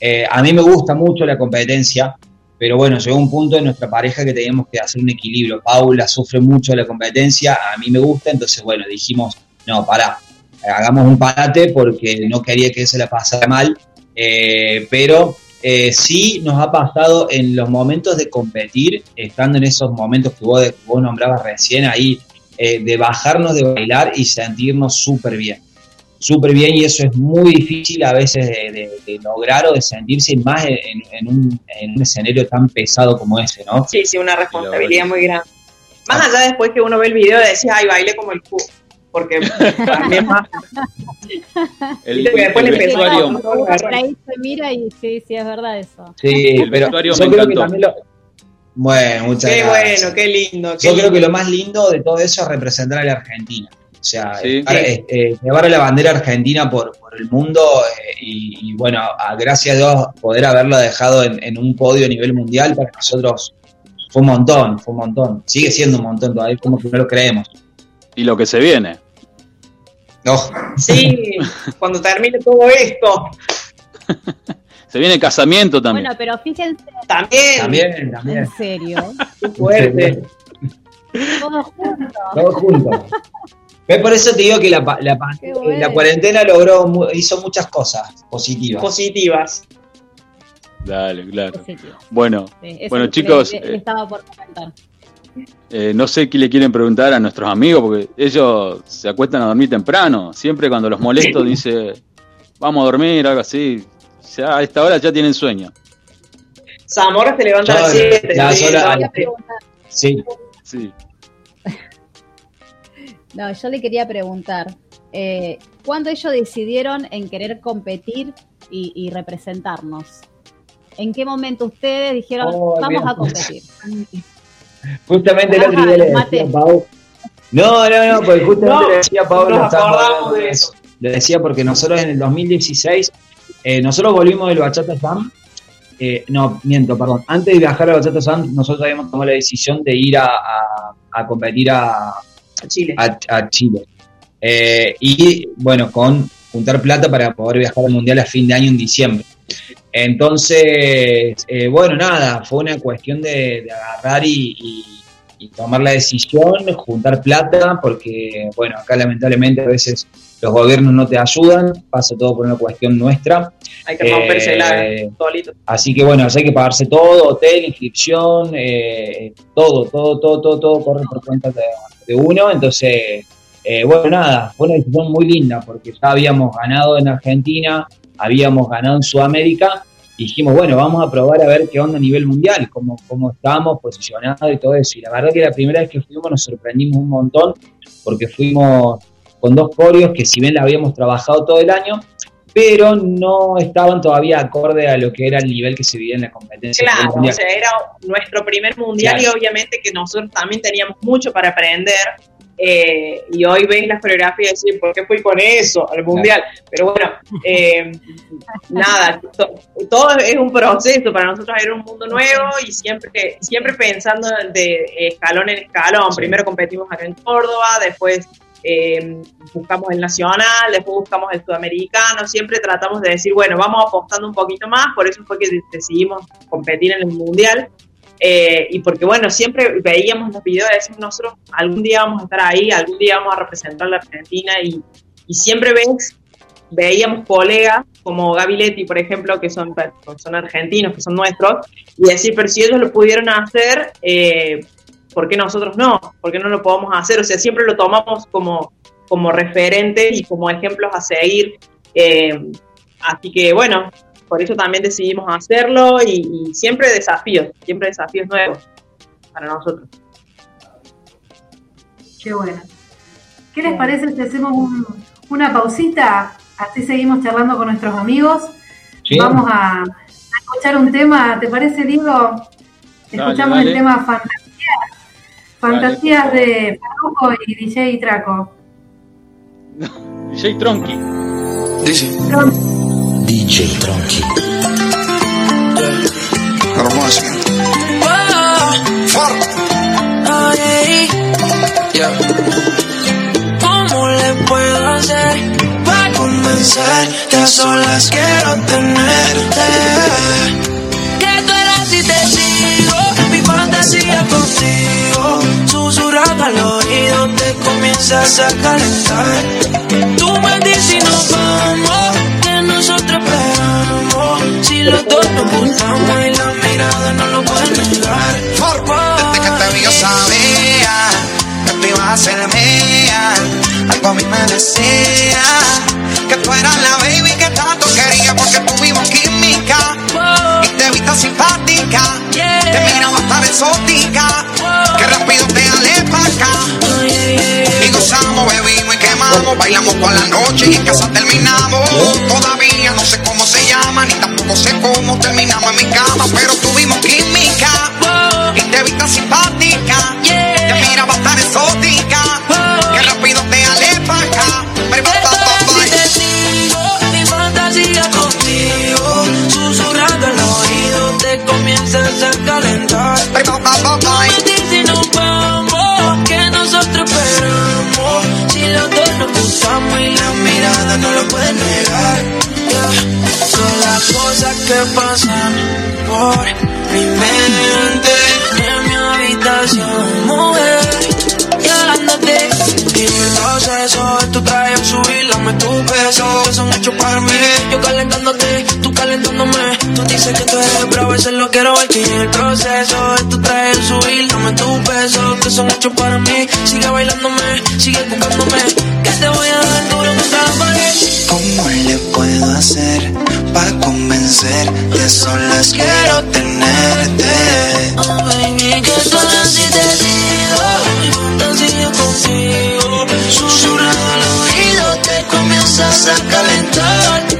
Eh, a mí me gusta mucho la competencia, pero bueno, llegó un punto en nuestra pareja que teníamos que hacer un equilibrio. Paula sufre mucho la competencia, a mí me gusta, entonces bueno, dijimos, no, pará, hagamos un parate porque no quería que se la pasara mal. Eh, pero eh, sí nos ha pasado en los momentos de competir, estando en esos momentos que vos, vos nombrabas recién ahí, eh, de bajarnos de bailar y sentirnos súper bien. Súper bien y eso es muy difícil a veces de, de- de lograr o de sentirse más en, en un, en un escenario tan pesado como ese, ¿no? Sí, sí, una responsabilidad muy grande. Más allá después que uno ve el video y decís, ay, bailé como el culo. Porque también más. El, después el le empezó vestuario, Por ahí se mira y sí, sí, es verdad eso. Sí, El pero vestuario yo me creo que encantó. también lo- Bueno, muchas Qué gracias. bueno, qué lindo. Qué Yo creo que lo más lindo de todo eso es representar a la Argentina. O sea, Sí. estar, eh, eh, llevar la bandera argentina por, por el mundo eh, y, y, bueno, a, gracias a Dios poder haberla dejado en, en un podio a nivel mundial para nosotros fue un montón, fue un montón. Sigue siendo un montón todavía, como que no lo creemos. y lo que se viene. No, Sí, cuando termine todo esto. Se viene el casamiento también. Bueno, pero fíjense, También. también, también. en serio, Qué fuerte. todos juntos. Todos juntos. Ve, Por eso te digo que la, la, bueno. la cuarentena logró, hizo muchas cosas positivas. Positivas. Dale, claro. Positivo. Bueno, Sí, Bueno, chicos, le- le eh, estaba por comentar. eh, no sé qué le quieren preguntar a nuestros amigos, porque ellos se acuestan a dormir temprano. Siempre cuando los molesto dice, vamos a dormir, algo así. Ya a esta hora ya tienen sueño. Zamora se levanta a las 7. ya, sí, yo la- no, Quería preguntar- Sí, Sí. No, yo le quería preguntar, eh, ¿cuándo ellos decidieron en querer competir y, y representarnos? ¿En qué momento ustedes dijeron, Oh, vamos bien. a competir? Justamente el otro día le decía a Pau. No, no, no, porque justamente No, le decía a Pau, nos acordamos de de eso. Le decía porque nosotros en el 2016, eh, nosotros volvimos del Bachata Jam. eh, no, miento, perdón. Antes de viajar al Bachata Jam, nosotros habíamos tomado la decisión de ir a, a- a competir a, A Chile. a, a Chile. Eh, y bueno, con juntar plata para poder viajar al Mundial a fin de año en diciembre. Entonces, eh, bueno, nada, fue una cuestión de, de agarrar y, y- y tomar la decisión, juntar plata, porque, bueno, acá lamentablemente a veces los gobiernos no te ayudan, pasa todo por una cuestión nuestra. Hay que romperse Eh, solito. Así que bueno, hay que pagarse todo, hotel, inscripción, eh, todo, todo, todo, todo, todo corre por cuenta de, uno. Entonces, eh, bueno, nada, fue una decisión muy linda porque ya habíamos ganado en Argentina, habíamos ganado en Sudamérica y dijimos, bueno, vamos a probar a ver qué onda a nivel mundial, cómo, cómo estamos posicionados y todo eso. Y la verdad que la primera vez que fuimos nos sorprendimos un montón porque fuimos con dos coreos que si bien la habíamos trabajado todo el año, pero no estaban todavía acorde a lo que era el nivel que se vivía en la competencia. Claro, o sea, era nuestro primer mundial Claro. y obviamente que nosotros también teníamos mucho para aprender. eh, y hoy ves las coreografías y decís, ¿por qué fui con eso al mundial? Pero bueno, eh, nada, to- todo es un proceso. Para nosotros era un mundo nuevo y siempre, siempre pensando de escalón en escalón. Sí. Primero competimos acá en Córdoba, después eh, buscamos el nacional, después buscamos el sudamericano, siempre tratamos de decir, bueno, vamos apostando un poquito más, por eso fue que de- decidimos competir en el mundial. eh, y porque bueno, siempre veíamos los videos y decimos nosotros algún día vamos a estar ahí, algún día vamos a representar a la Argentina y, y siempre ves, veíamos colegas como Gaby Leti, por ejemplo, que son, son argentinos, que son nuestros, y decir, pero si ellos lo pudieron hacer, eh, ¿por qué nosotros no? ¿Por qué no lo podemos hacer? O sea, siempre lo tomamos como, como referentes y como ejemplos a seguir. eh, así que bueno, por eso también decidimos hacerlo y, y siempre desafíos, siempre desafíos nuevos para nosotros. Qué bueno. ¿Qué les parece si hacemos un- una pausita? Así seguimos charlando con nuestros amigos. Sí. Vamos a, a escuchar un tema. ¿Te parece, Diego? Escuchamos dale. el tema Fantasías. Fantasías de Faruco y DJ Traco. DJ Tronky. Dice, DJ Tronky. hermosa. For. Ay, Yeah. ¿Cómo le puedo hacer para convencerte? A solas quiero tenerte. Que tú eras y te fantasía contigo. Susurrando al oído te comienzas a calentar. Tú me dices y nos vamos, que nosotros esperamos. los dos nos gustamos y la mirada no lo puede negar. Desde que te vi yo sabía que tú ibas a ser mía. Algo a mí me decía que tú eras la baby que tanto quería porque tuvimos química y te viste simpática. Te miraba tan exótica que rápido te alé pa' acá. Y gozamos, bebimos y quemamos, bailamos toda la noche y en casa terminamos. Todavía no sé cómo se llama ni tampoco sé cómo terminamos en mi cama, pero tuvimos química y te viste simpática. Te miraba tan exótica que pasan por mi mente en mi habitación, mujer. Y hablándote, y el proceso de tu traje al subir, dame tu peso, que son hechos para mí. Yo calentándote, tú calentándome. Tú dices que tú eres bravo, veces lo quiero ver. Y el proceso de tu traje al subir, dame tu peso, que son hechos para mí. Sigue bailándome, sigue buscándome, que te voy a dar duro contra la pared. ¿Cómo le puedo hacer para convencer que solas quiero tenerte? Oh, baby, que sola si te digo contigo Susurrado al oído Te comienzas a calentar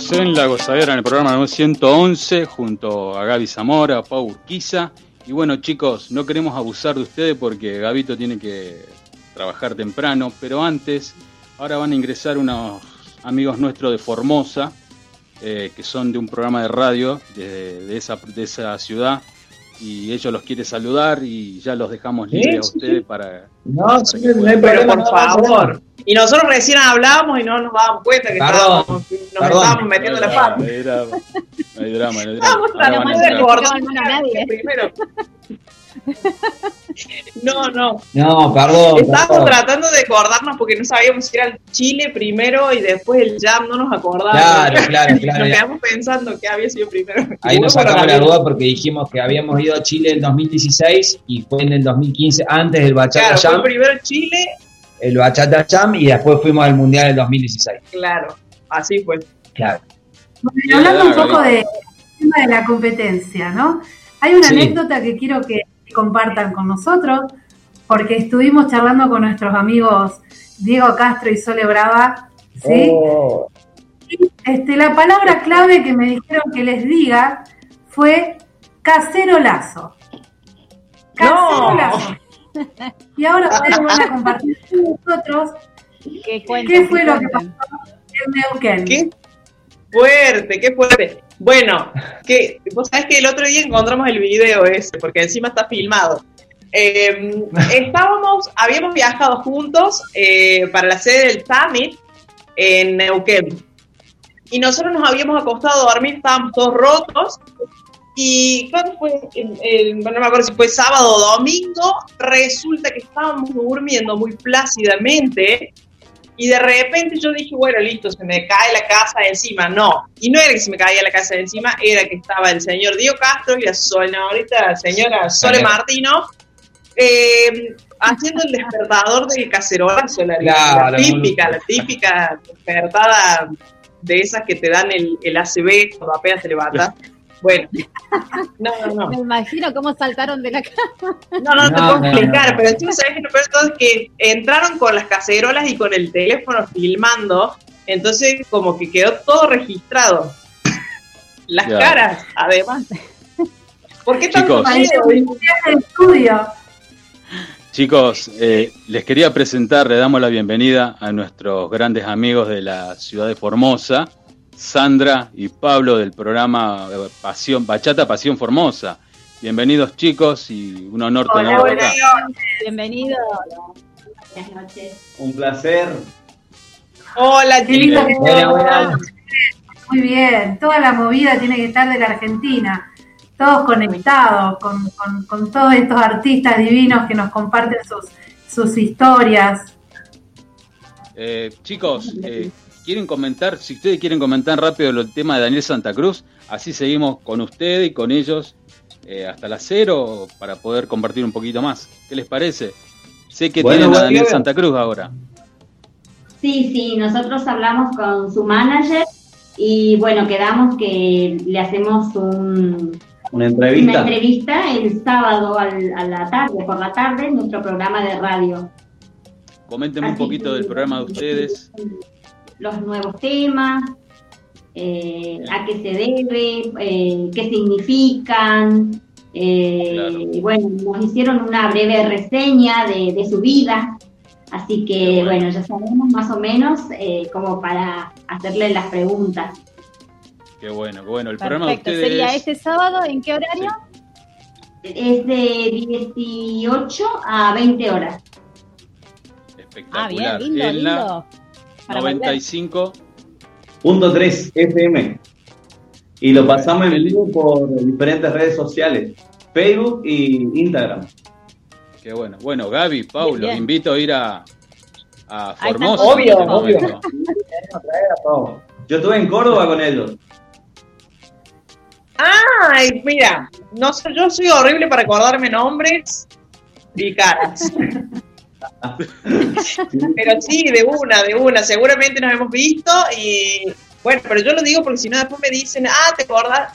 Estamos en La Gozadera, en el programa número 111, junto a Gaby Zamora, Pau Urquiza. Y bueno, chicos, no queremos abusar de ustedes porque Gabito tiene que trabajar temprano, pero antes, ahora van a ingresar unos amigos nuestros de Formosa, eh, que son de un programa de radio de, de esa, de esa ciudad, y ellos los quieren saludar y ya los dejamos libres a Sí, ustedes para... No, sí, no hay Pero por favor. Y nosotros recién hablábamos y no nos dábamos cuenta que Perdón, estábamos, nos perdón. estábamos metiendo la pata. No hay drama, no hay drama, no a No, no, nadie. primero. No, no. No, perdón. Estábamos perdón. tratando de acordarnos porque no sabíamos si era el Chile primero y después el Jam, no nos acordábamos. Claro, claro, claro. Nos quedamos pensando que había sido primero. Ahí nos sacamos la duda porque dijimos que habíamos ido a Chile en 2016 y fue en el 2015 antes del Bachata Claro, fue Jam, primero Chile, el Bachata Jam y después fuimos al Mundial del 2016. claro, así fue. Claro. Bueno, hablando un poco de tema de la competencia, ¿no? Hay una Sí. anécdota que quiero que compartan con nosotros, porque estuvimos charlando con nuestros amigos Diego Castro y Sole Brava, ¿sí? Oh, Este, la palabra clave que me dijeron que les diga fue cacerolazo. Cacerolazo. Y ahora ustedes van a compartir con nosotros ¿Qué, fue qué lo que pasó en Neuquén. Qué fuerte, qué fuerte. Bueno, que vos sabés que el otro día encontramos el video ese, porque encima está filmado. Eh, estábamos, habíamos viajado juntos eh, para la sede del Summit en Neuquén. Y nosotros nos habíamos acostado a dormir, estábamos todos rotos. Y cuando fue, El- el- no me acuerdo si fue sábado o domingo, resulta que estábamos durmiendo muy plácidamente y de repente yo dije, bueno, listo, se me cae la casa de encima. No, y no era que se me caía la casa de encima, era que estaba el señor Diego Castro y la señorita, la señora Sole. Martino, eh, haciendo el despertador del cacerolazo, la, la- la típica, la típica despertada de esas que te dan el, el ACB cuando apenas te levantas. Bueno, no, no, no. Me imagino cómo saltaron de la cama. No, no, te puedo no, explicar, no. pero encima sabes que lo peor es que entraron con las cacerolas y con el teléfono filmando, entonces como que quedó todo registrado. Las Ya. caras, además. ¿Por qué tanto miedo? estudio. Chicos, eh, les quería presentar, le damos la bienvenida a nuestros grandes amigos de la ciudad de Formosa, Sandra y Pablo del programa Pasión, Bachata Pasión Formosa. Bienvenidos chicos y un honor Hola, tenerlos acá. Bienvenido. Buenas noches. Un placer. Hola, Qué lindo que Buena, estén. buena. Muy bien, toda la movida tiene que estar de la Argentina, todos conectados con, con- con todos estos artistas divinos que nos comparten sus, sus historias. Eh, chicos, eh, ¿quieren comentar? Si ustedes quieren comentar rápido el tema de Daniel Santa Cruz, así seguimos con ustedes y con ellos eh, hasta las cero para poder compartir un poquito más. ¿Qué les parece? Sé que Bueno, tienen a Daniel bien. Santa Cruz ahora. Sí, sí, nosotros hablamos con su manager y bueno, quedamos que le hacemos un- Una una entrevista. el sábado al- a la tarde, por la tarde, en nuestro programa de radio. Coméntenme un poquito que- del programa de ustedes. Los nuevos temas, eh, a qué se debe, eh, qué significan. eh, Claro. y bueno, nos hicieron una breve reseña de, de su vida, así que bueno. bueno, ya sabemos más o menos eh, como para hacerle las preguntas. Qué bueno, qué bueno. El programa de ustedes ¿Sería es- este sábado? ¿En qué horario? Es de 18 a 20 horas. Ah, bien, espectacular. lindo, en la lindo. Para volver. 95. Punto 3 FM. Y lo pasamos en vivo por diferentes redes sociales. Facebook y Instagram. Qué bueno. Bueno, Gaby, Paulo, Bien, bien. invito a ir a, a Formosa. este Obvio, momento. Yo estuve en Córdoba con ellos. Ay, mira, no sé, yo soy horrible para acordarme nombres y caras. Pero sí, de una, de una. Seguramente nos hemos visto y bueno, pero yo lo digo porque si no después me dicen, ah, ¿te acordás?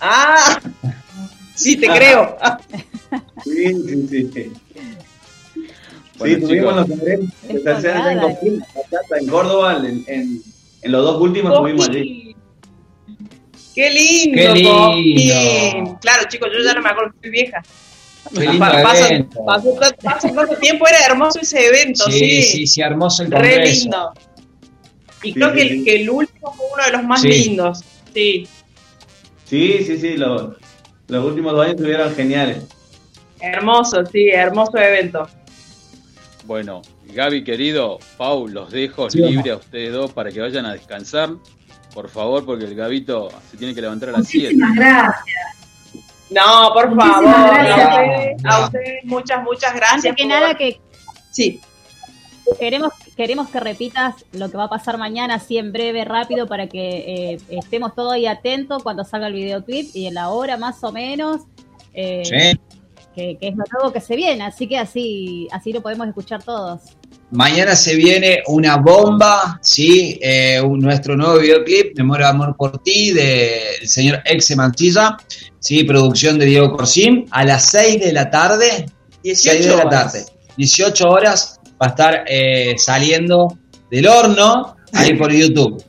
Ah, sí, te creo. Sí, sí, sí. sí. Bueno, sí, tuvimos los congresos de tercera en Confín, Bachata, en Córdoba, en, en- en los dos últimos estuvimos allí. Qué lindo, Qué lindo. Claro, chicos, yo ya no me acuerdo, estoy vieja. Evento. pasó tanto tiempo, era hermoso ese evento, Sí, sí. sí, sí, hermoso el Re congreso. lindo. Y Sí, creo que, sí. el, que el último fue uno de los más Sí. lindos. Sí, Sí, sí, sí, los, los últimos dos años estuvieron geniales. hermoso, sí, hermoso evento. Bueno, Gaby, querido, Pau, los dejo Sí, libre a ustedes dos para que vayan a descansar. Por favor, porque el Gabito se tiene que levantar a las 7. Muchísimas gracias. No, por Muchísimas favor, gracias. a ustedes, a ustedes muchas, muchas gracias. Antes que por- nada, que Sí, queremos, queremos que repitas lo que va a pasar mañana, así en breve, rápido, para que eh, estemos todos ahí atentos cuando salga el videoclip y en la hora más o menos. eh, Sí. Que, que es lo nuevo que se viene, así que así, así lo podemos escuchar todos. Mañana se viene una bomba, ¿sí? Eh, un- nuestro nuevo videoclip, Memoria de Amor por Ti, del señor Exe Mantilla, ¿sí? Producción de Diego Corsín, a las 6 de la tarde, 18 6 de la horas. tarde, 18 horas, va a estar eh, saliendo del horno ahí por YouTube.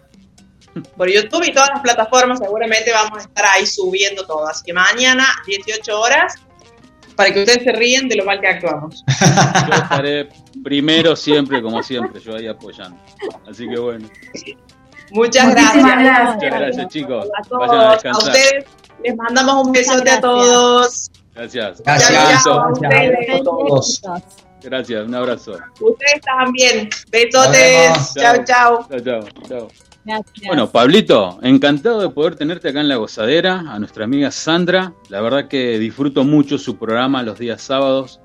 Por YouTube y todas las plataformas seguramente vamos a estar ahí subiendo todo. Así que mañana, 18 horas, para que ustedes se ríen de lo mal que actuamos. Yo estaré primero siempre, como siempre, yo ahí apoyando. Así que bueno. Muchas gracias. gracias. Muchas gracias, chicos. A Vayan a todos, a ustedes les mandamos un besote a todos. Gracias. Gracias, Chao, gracias, a todos. Gracias, un abrazo. Ustedes también. Besotes. chao. Chao, chao, chao. Bueno, Pablito, encantado de poder tenerte acá en La Gozadera, a nuestra amiga Sandra. La verdad que disfruto mucho su programa los días sábados.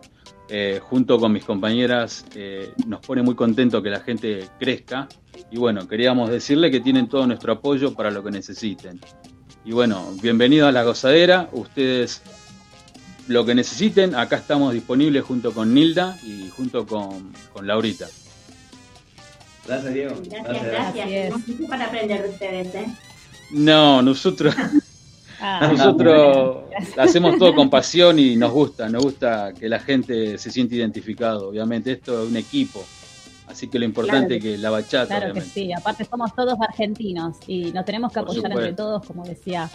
Eh, junto con mis compañeras, eh, nos pone muy contento que la gente crezca. Y bueno, queríamos decirle que tienen todo nuestro apoyo para lo que necesiten. Y bueno, bienvenido a La Gozadera. Ustedes lo que necesiten, acá estamos disponibles junto con Nilda y junto con, con Laurita. Gracias, Diego. Gracias, gracias. Mucho para aprender de ustedes, ¿eh? No, nosotros, Ah, nosotros hacemos todo con pasión y nos gusta, nos gusta que la gente se siente identificado. Obviamente, esto es un equipo. Así que lo importante es que la bachata, Claro que obviamente. sí, aparte somos todos argentinos y nos tenemos que Por apoyar supuesto. entre todos, como decía,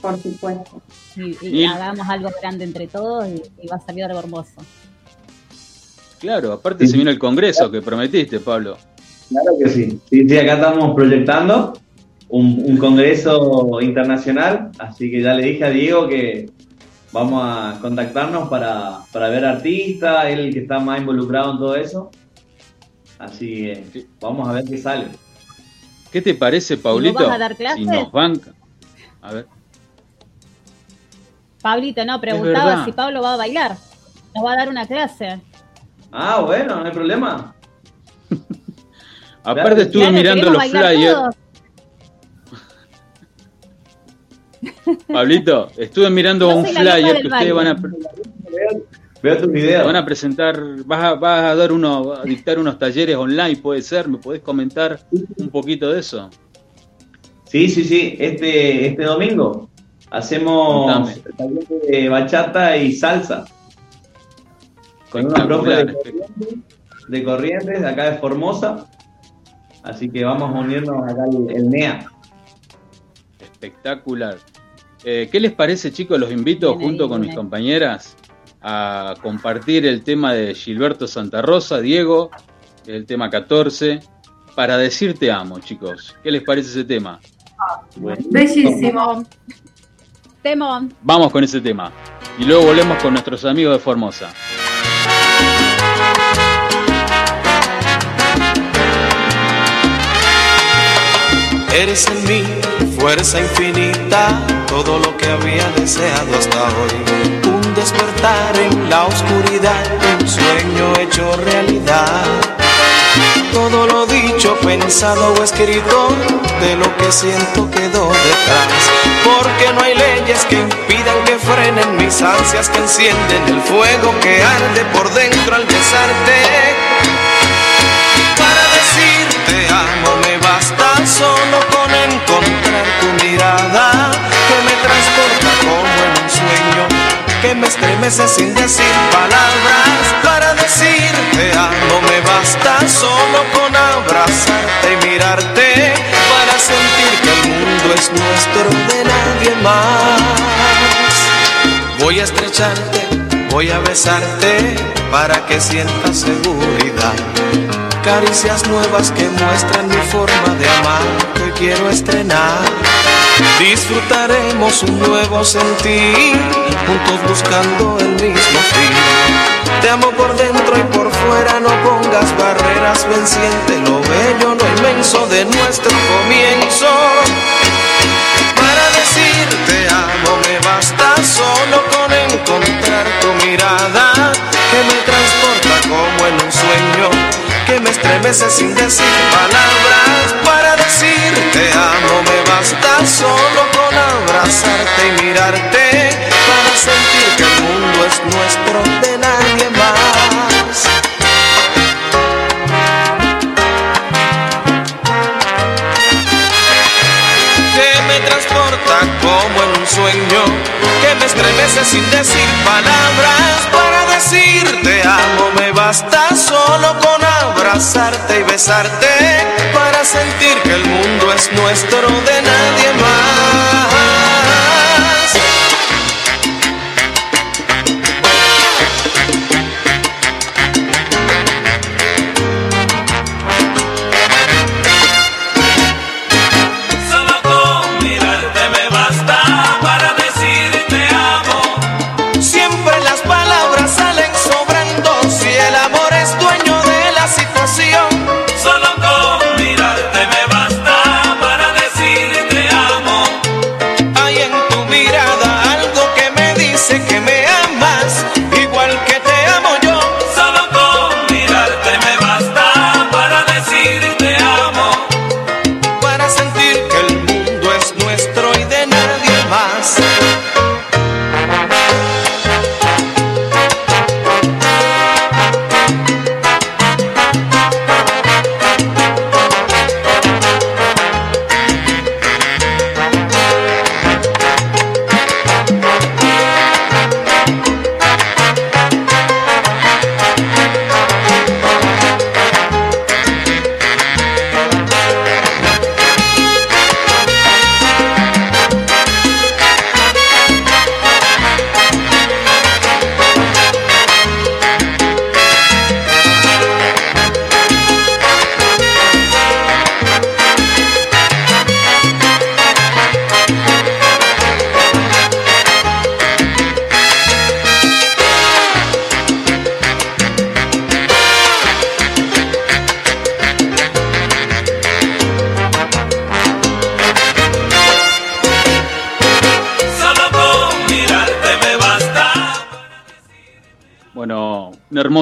Por supuesto. y, y Y- hagamos algo grande entre todos y, y va a salir algo hermoso. Claro, aparte se viene el congreso que prometiste, Pablo. Claro que sí. Sí, sí, acá estamos proyectando un, un congreso internacional, así que ya le dije a Diego que vamos a contactarnos para, para ver artistas, él el que está más involucrado en todo eso. Así que vamos a ver qué sale. ¿Qué te parece, Paulito? vas a dar clases? Si nos banca. A ver. Pablito, no, preguntaba si Pablo va a bailar. Nos va a dar una clase. Ah, bueno, no hay problema. Aparte Claro. estuve Claro, mirando los flyers. Pablito, estuve mirando un flyer que ustedes van a, Veo van a presentar, vas a, vas a dar uno, a dictar unos talleres online, puede ser, ¿me podés comentar un poquito de eso? Sí, sí, sí. Este, este domingo hacemos Contame. de bachata y salsa. Con una profe de corrientes, de Corrientes, de acá de Formosa. Así que vamos a unirnos acá el, el NEA. Espectacular. Eh, ¿Qué les parece, chicos? Los invito Bien junto con bien mis compañeras a compartir el tema de Gilberto Santa Rosa, Diego, el tema 14, para decir te amo, chicos. ¿Qué les parece ese tema? Bellísimo. Temón. Vamos con ese tema. Y luego volvemos con nuestros amigos de Formosa. Eres en mí fuerza infinita, todo lo que había deseado hasta hoy. Un despertar en la oscuridad, un sueño hecho realidad. Todo lo dicho, pensado o escrito, de lo que siento quedó detrás. Porque no hay leyes que impidan que frenen mis ansias, que encienden el fuego que arde por dentro al besarte. Sin decir palabras. Para decirte amo me basta solo con abrazarte y mirarte. Para sentir que el mundo es nuestro de nadie más. Voy a estrecharte voy a besarte. Para que sientas seguridad. Caricias nuevas que muestran mi forma de amar. Que quiero estrenar. Disfrutaremos un nuevo sentir, juntos buscando el mismo fin. Te amo por dentro y por fuera, no pongas barreras, ven siente lo bello, lo inmenso de nuestro comienzo. Para decirte amo me basta solo con encontrar tu mirada que me transporta como en un sueño que me estremece sin decir palabras para decirte amo me basta solo con abrazarte y mirarte para sentir que el mundo es nuestro de nadie más. Que me transporta como en un sueño que me estremece sin decir palabras para decirte amo me basta solo con abrazarte y besarte para sentir que el mundo es nuestro de nadie más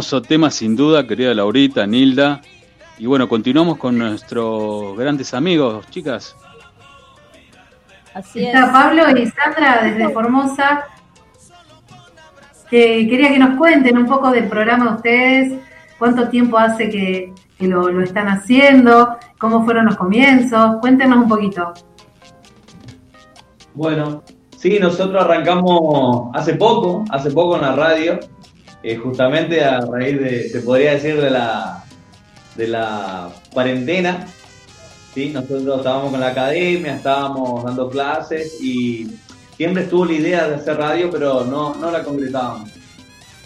hermoso tema sin duda, querida Laurita, Nilda. Y bueno, continuamos con nuestros grandes amigos, chicas. Así Está es. Pablo y Sandra desde Formosa, que quería que nos cuenten un poco del programa de ustedes, cuánto tiempo hace que, que lo, lo están haciendo, cómo fueron los comienzos, cuéntenos un poquito. Bueno, sí, nosotros arrancamos hace poco, hace poco en la radio, eh, justamente a raíz de, te podría decir, de la, de la cuarentena. ¿sí? Nosotros estábamos con la academia, estábamos dando clases y siempre estuvo la idea de hacer radio, pero no, no la concretábamos.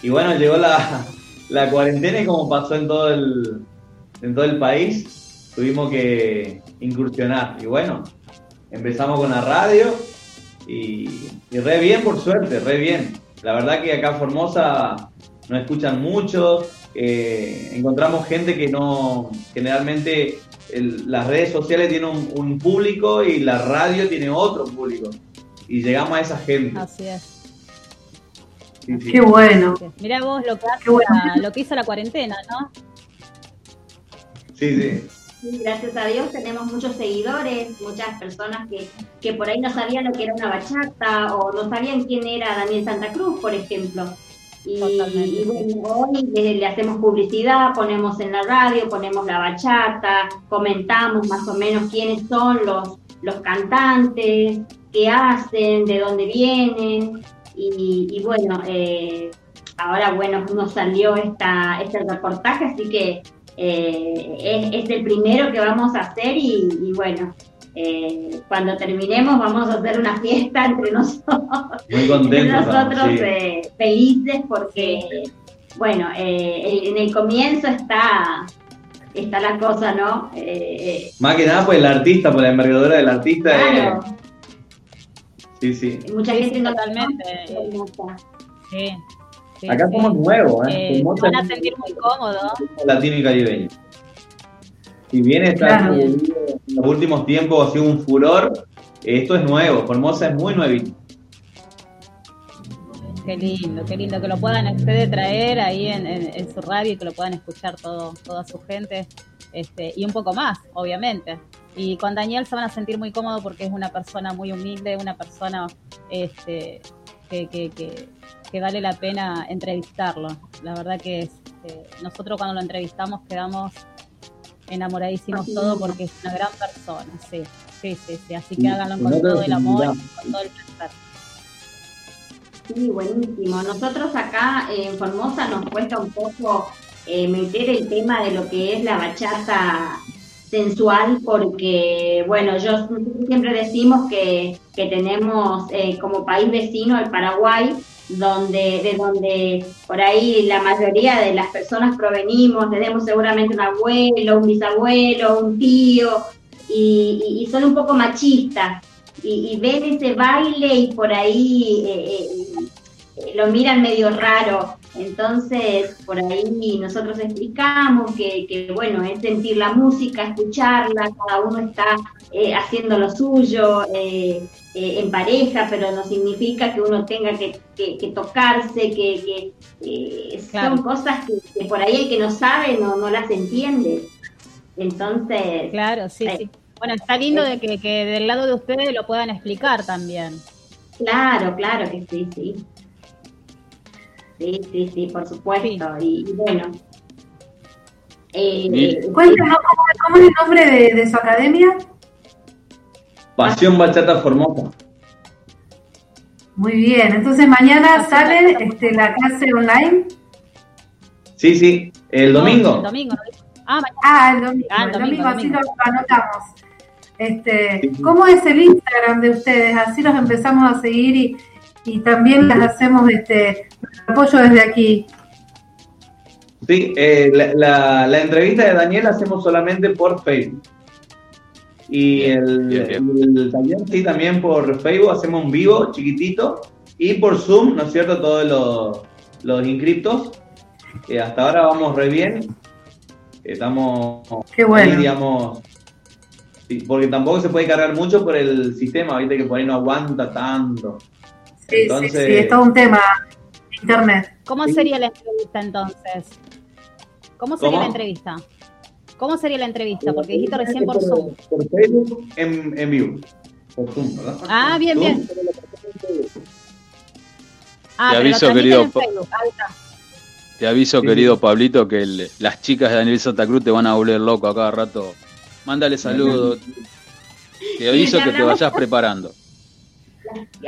Y bueno, llegó la, la cuarentena y como pasó en todo el, en todo el país, tuvimos que incursionar. Y bueno, empezamos con la radio y, y re bien, por suerte, re bien. La verdad que acá en Formosa nos escuchan mucho, eh, encontramos gente que no, generalmente el- las redes sociales tienen un, un público y la radio tiene otro público. Y llegamos a esa gente. Así es. Sí, sí. Qué bueno. Mirá vos lo que, hace Qué bueno. la- lo que hizo la cuarentena, ¿no? Sí, sí. Gracias a Dios tenemos muchos seguidores, muchas personas que, que por ahí no sabían lo que era una bachata o no sabían quién era Daniel Santa Cruz, por ejemplo. Y, y bueno, hoy le, le hacemos publicidad, ponemos en la radio, ponemos la bachata, comentamos más o menos quiénes son los, los cantantes, qué hacen, de dónde vienen. Y, y bueno, eh, ahora bueno, nos salió esta, este reportaje, así que eh, es, es el primero que vamos a hacer y, y bueno, eh, cuando terminemos vamos a hacer una fiesta entre nosotros, Muy entre contentos. nosotros sí. eh, felices porque, bueno, eh, en el comienzo está, está la cosa, ¿no? Eh, Más que nada por el artista, por la envergadura del artista. eh, claro, sí, sí. mucha Sí, gente sí, no totalmente. Sí. Sí, Acá sí. somos nuevos, ¿eh? Eh, van a sentir muy cómodos. latino y caribeño. Si bien está Claro. en los últimos tiempos ha sido un furor, esto es nuevo, Formosa es muy nuevito. Qué lindo, qué lindo que lo puedan ustedes traer ahí en, en- en su radio y que lo puedan escuchar todo, toda su gente este, y un poco más, obviamente. Y con Daniel se van a sentir muy cómodos porque es una persona muy humilde, una persona este, que, que, que, que vale la pena entrevistarlo. La verdad que es, eh, nosotros cuando lo entrevistamos quedamos enamoradísimos Así mismo. porque es una gran persona, sí, sí, sí, sí. Así que háganlo con todo el amor y con todo el placer. Sí, buenísimo. Nosotros acá en Formosa nos cuesta un poco eh, meter el tema de lo que es la bachata sensual porque, bueno, yo siempre decimos que, que tenemos eh, como país vecino el Paraguay, donde de donde por ahí la mayoría de las personas provenimos, tenemos seguramente un abuelo, un bisabuelo, un tío, y, son un poco machistas y, ven ese baile y por ahí eh, eh, lo miran medio raro. Entonces, por ahí nosotros explicamos que, que, bueno, es sentir la música, escucharla, cada uno está eh, haciendo lo suyo eh, eh, en pareja, pero no significa que uno tenga que, que- que tocarse, que, que, eh, Claro. son cosas que, por ahí el que no sabe no, no las entiende. Entonces, Claro, sí, sí. Bueno, está lindo de que, que del lado de ustedes lo puedan explicar también. Claro, claro que sí, sí. Sí, sí, sí, por supuesto. Y, y bueno. Eh, Cuéntenos cómo, es el nombre de, de su academia. Pasión Bachata Formosa. Muy bien, entonces mañana sale este, la clase online. Sí, sí, el No, domingo. el domingo. Ah, mañana. Ah, el domingo, Ah, el el domingo, domingo, así domingo. lo anotamos. Este, ¿Cómo es el Instagram de ustedes? Así los empezamos a seguir y, y también les hacemos este apoyo desde aquí. Sí, eh, la, la- la entrevista de Daniel la hacemos solamente por Facebook. Y el, bien, bien. y el taller sí también por Facebook, hacemos un vivo chiquitito. Y por Zoom, ¿no es cierto? Todos los, los inscriptos. Eh, hasta ahora vamos re bien. Estamos Qué bueno. ahí, digamos, porque tampoco se puede cargar mucho por el sistema, viste que por ahí no aguanta tanto. Sí, Entonces- sí, sí, es todo un tema. Internet. ¿Cómo sería la entrevista entonces? ¿Cómo sería ¿Cómo? la entrevista? ¿Cómo sería la entrevista? Porque dijiste recién por Zoom. Por Facebook en, en vivo. Por Zoom, ¿verdad? Ah, bien, Zoom. bien. Ah, Te aviso, querido. Te aviso, querido Pablito, que el- las chicas de Daniel Santa Cruz te van a volver loco a cada rato. Mándale saludos. Te aviso que te vayas preparando.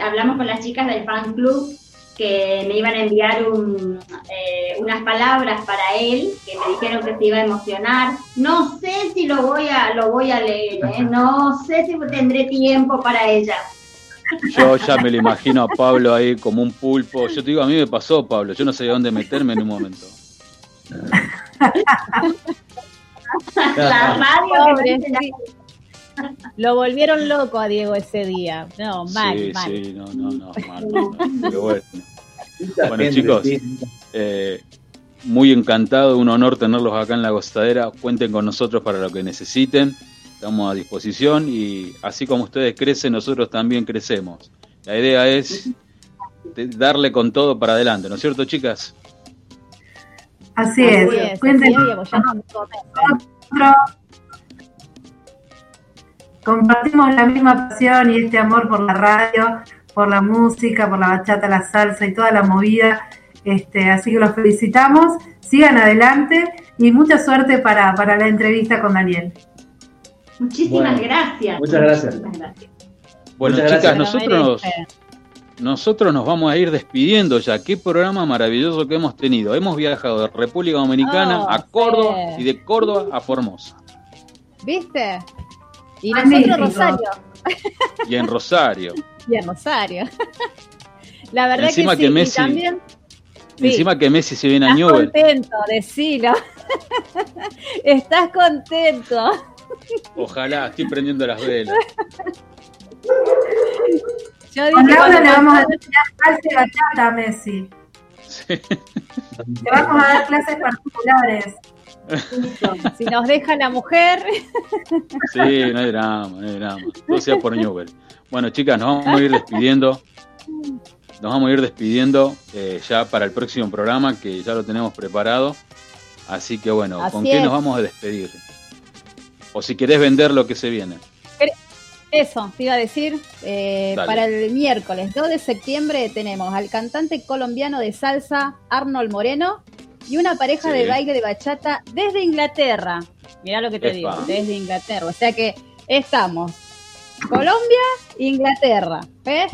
Hablamos con las chicas del fan club que me iban a enviar un, eh, unas palabras para él, que me dijeron que se iba a emocionar. No sé si lo voy a, lo voy a leer, ¿eh? no sé si tendré tiempo para ella. Yo ya me lo imagino a Pablo ahí como un pulpo. Yo te digo, a mí me pasó, Pablo. Yo no sabía dónde meterme en un momento. La radio Pobre, que sí. Lo volvieron loco a Diego ese día. No, mal, sí, mal. sí, no, no, no, mal, Pero bueno. Bueno, gente, chicos, sí. eh, muy encantado, un honor tenerlos acá en la gostadera. Cuenten con nosotros para lo que necesiten. Estamos a disposición y así como ustedes crecen, nosotros también crecemos. La idea es darle con todo para adelante, ¿no es cierto, chicas? Así Así es. es, Cuenten así es, Compartimos la misma pasión y este amor por la radio, por la música, por la bachata, la salsa y toda la movida. Este, así que los felicitamos, sigan adelante y mucha suerte para, para la entrevista con Daniel. Muchísimas Bueno, gracias. muchas gracias. Muchísimas gracias. Bueno, Muchas chicas, gracias. nosotros nos, nosotros nos vamos a ir despidiendo ya. Qué programa maravilloso que hemos tenido. Hemos viajado de República Dominicana Oh, a Córdoba sí. y de Córdoba a Formosa. ¿Viste? Y Magnífico. nosotros Rosario. Y en Rosario. Y en Rosario. La verdad Encima que sí. que y Messi- también Sí. Encima que Messi se viene a estás Newell. contento, decilo. estás contento. Ojalá, estoy prendiendo las velas. Yo Con Laura cuando- le vamos a enseñar clase de bachata a Messi. Le vamos a dar clases particulares. Si nos deja la mujer. Sí, no hay drama, no hay drama. Todo sea por Newell. Bueno, chicas, nos vamos a ir despidiendo. Nos vamos a ir despidiendo eh, ya para el próximo programa que ya lo tenemos preparado. Así que bueno, ¿con qué nos vamos a despedir? O si querés vender lo que se viene. Eso, te iba a decir, eh, para el miércoles 2 de septiembre tenemos al cantante colombiano de salsa Arnold Moreno y una pareja Sí. de baile de bachata desde Inglaterra. Mirá lo que te Epa. digo, desde Inglaterra. O sea que estamos Colombia, Inglaterra. ¿ves?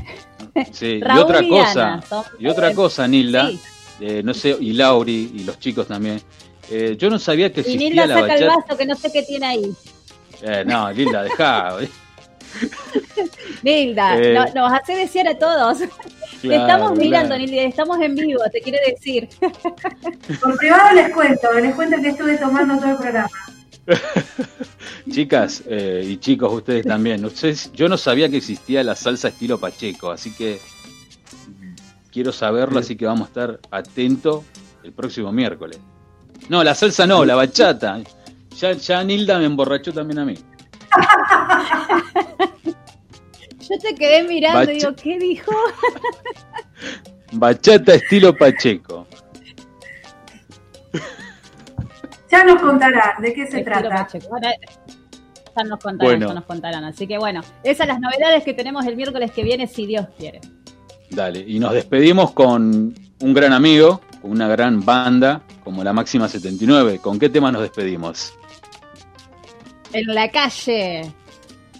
Sí, y otra y cosa, y otra cosa, Nilda, Sí. eh, no sé, y Lauri y los chicos también. eh, yo no sabía que Y existía Nilda la saca el vaso que no sé qué tiene ahí. Eh, no, Nilda, dejá. Nilda, Eh. no- nos hace desear a todos. Te Claro, estamos mirando. Nilda, estamos en vivo, te quiero decir. Por privado les cuento, les cuento que estuve tomando todo el programa. Chicas eh, y chicos, ustedes también. Ustedes- yo no sabía que existía la salsa estilo Pacheco, así que quiero saberlo, así que vamos a estar atentos el próximo miércoles. No, la salsa no, la bachata. Ya, ya Nilda me emborrachó también a mí. Yo te quedé mirando y digo, ¿qué dijo? Bachata estilo Pacheco. Ya nos contarán de qué se Estilo trata. Pacheco. Ya nos contarán, Bueno. ya nos contarán. Así que bueno, esas son las novedades que tenemos el miércoles que viene, si Dios quiere. Dale, y nos despedimos con un gran amigo, con una gran banda como la Máxima 79. ¿Con qué tema nos despedimos? En la calle.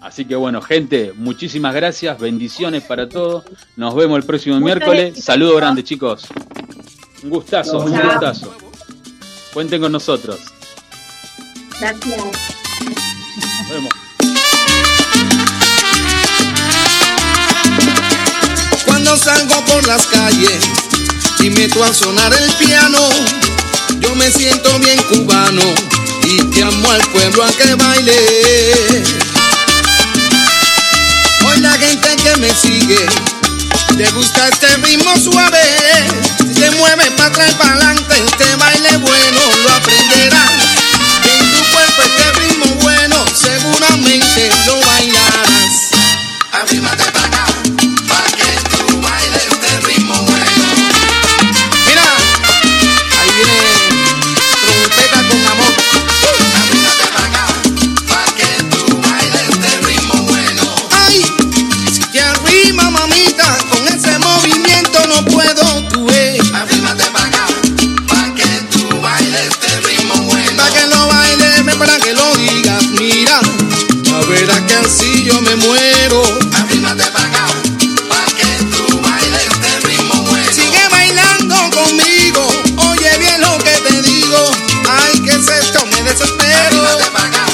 Así que bueno, gente, muchísimas gracias, bendiciones para todos. Nos vemos el próximo Muchas miércoles. gracias. Saludo grande, chicos. Un gustazo, un gustazo. Cuenten con nosotros. Gracias. Nos vemos. Cuando salgo por las calles y meto a sonar el piano, yo me siento bien cubano y llamo al pueblo a que baile. La gente que me sigue le gusta este ritmo suave, se mueve para atrás y para adelante, este baile bueno lo aprenderás. En tu cuerpo este ritmo bueno, seguramente lo bailarás. Arrímate si yo me muero. Arrímate pa' acá, pa' que tú bailes este ritmo bueno. Sigue bailando conmigo, oye bien lo que te digo. Ay, que es esto, me desespero. Arrímate pa' acá,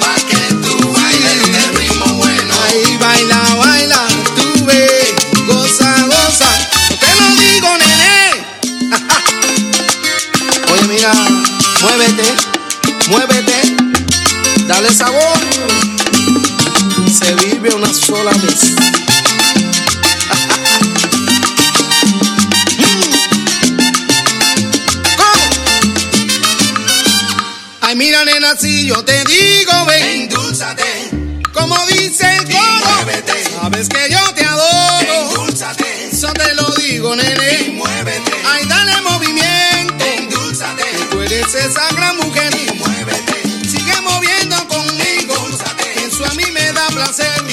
pa' que tú bailes sí. este ritmo bueno. Ay, baila, baila, tú ve, goza, goza. Te lo digo, nene. oye, mira, muévete, muévete, dale sabor. Se vive una sola vez. Ay, mira, nena, si yo te digo, ven. Endulzate. Como dice el coro. Sabes que yo te adoro. Endulzate. Eso te lo digo, nene. muévete. Ay, dale movimiento. Endulzate. Tú eres esa gran placer.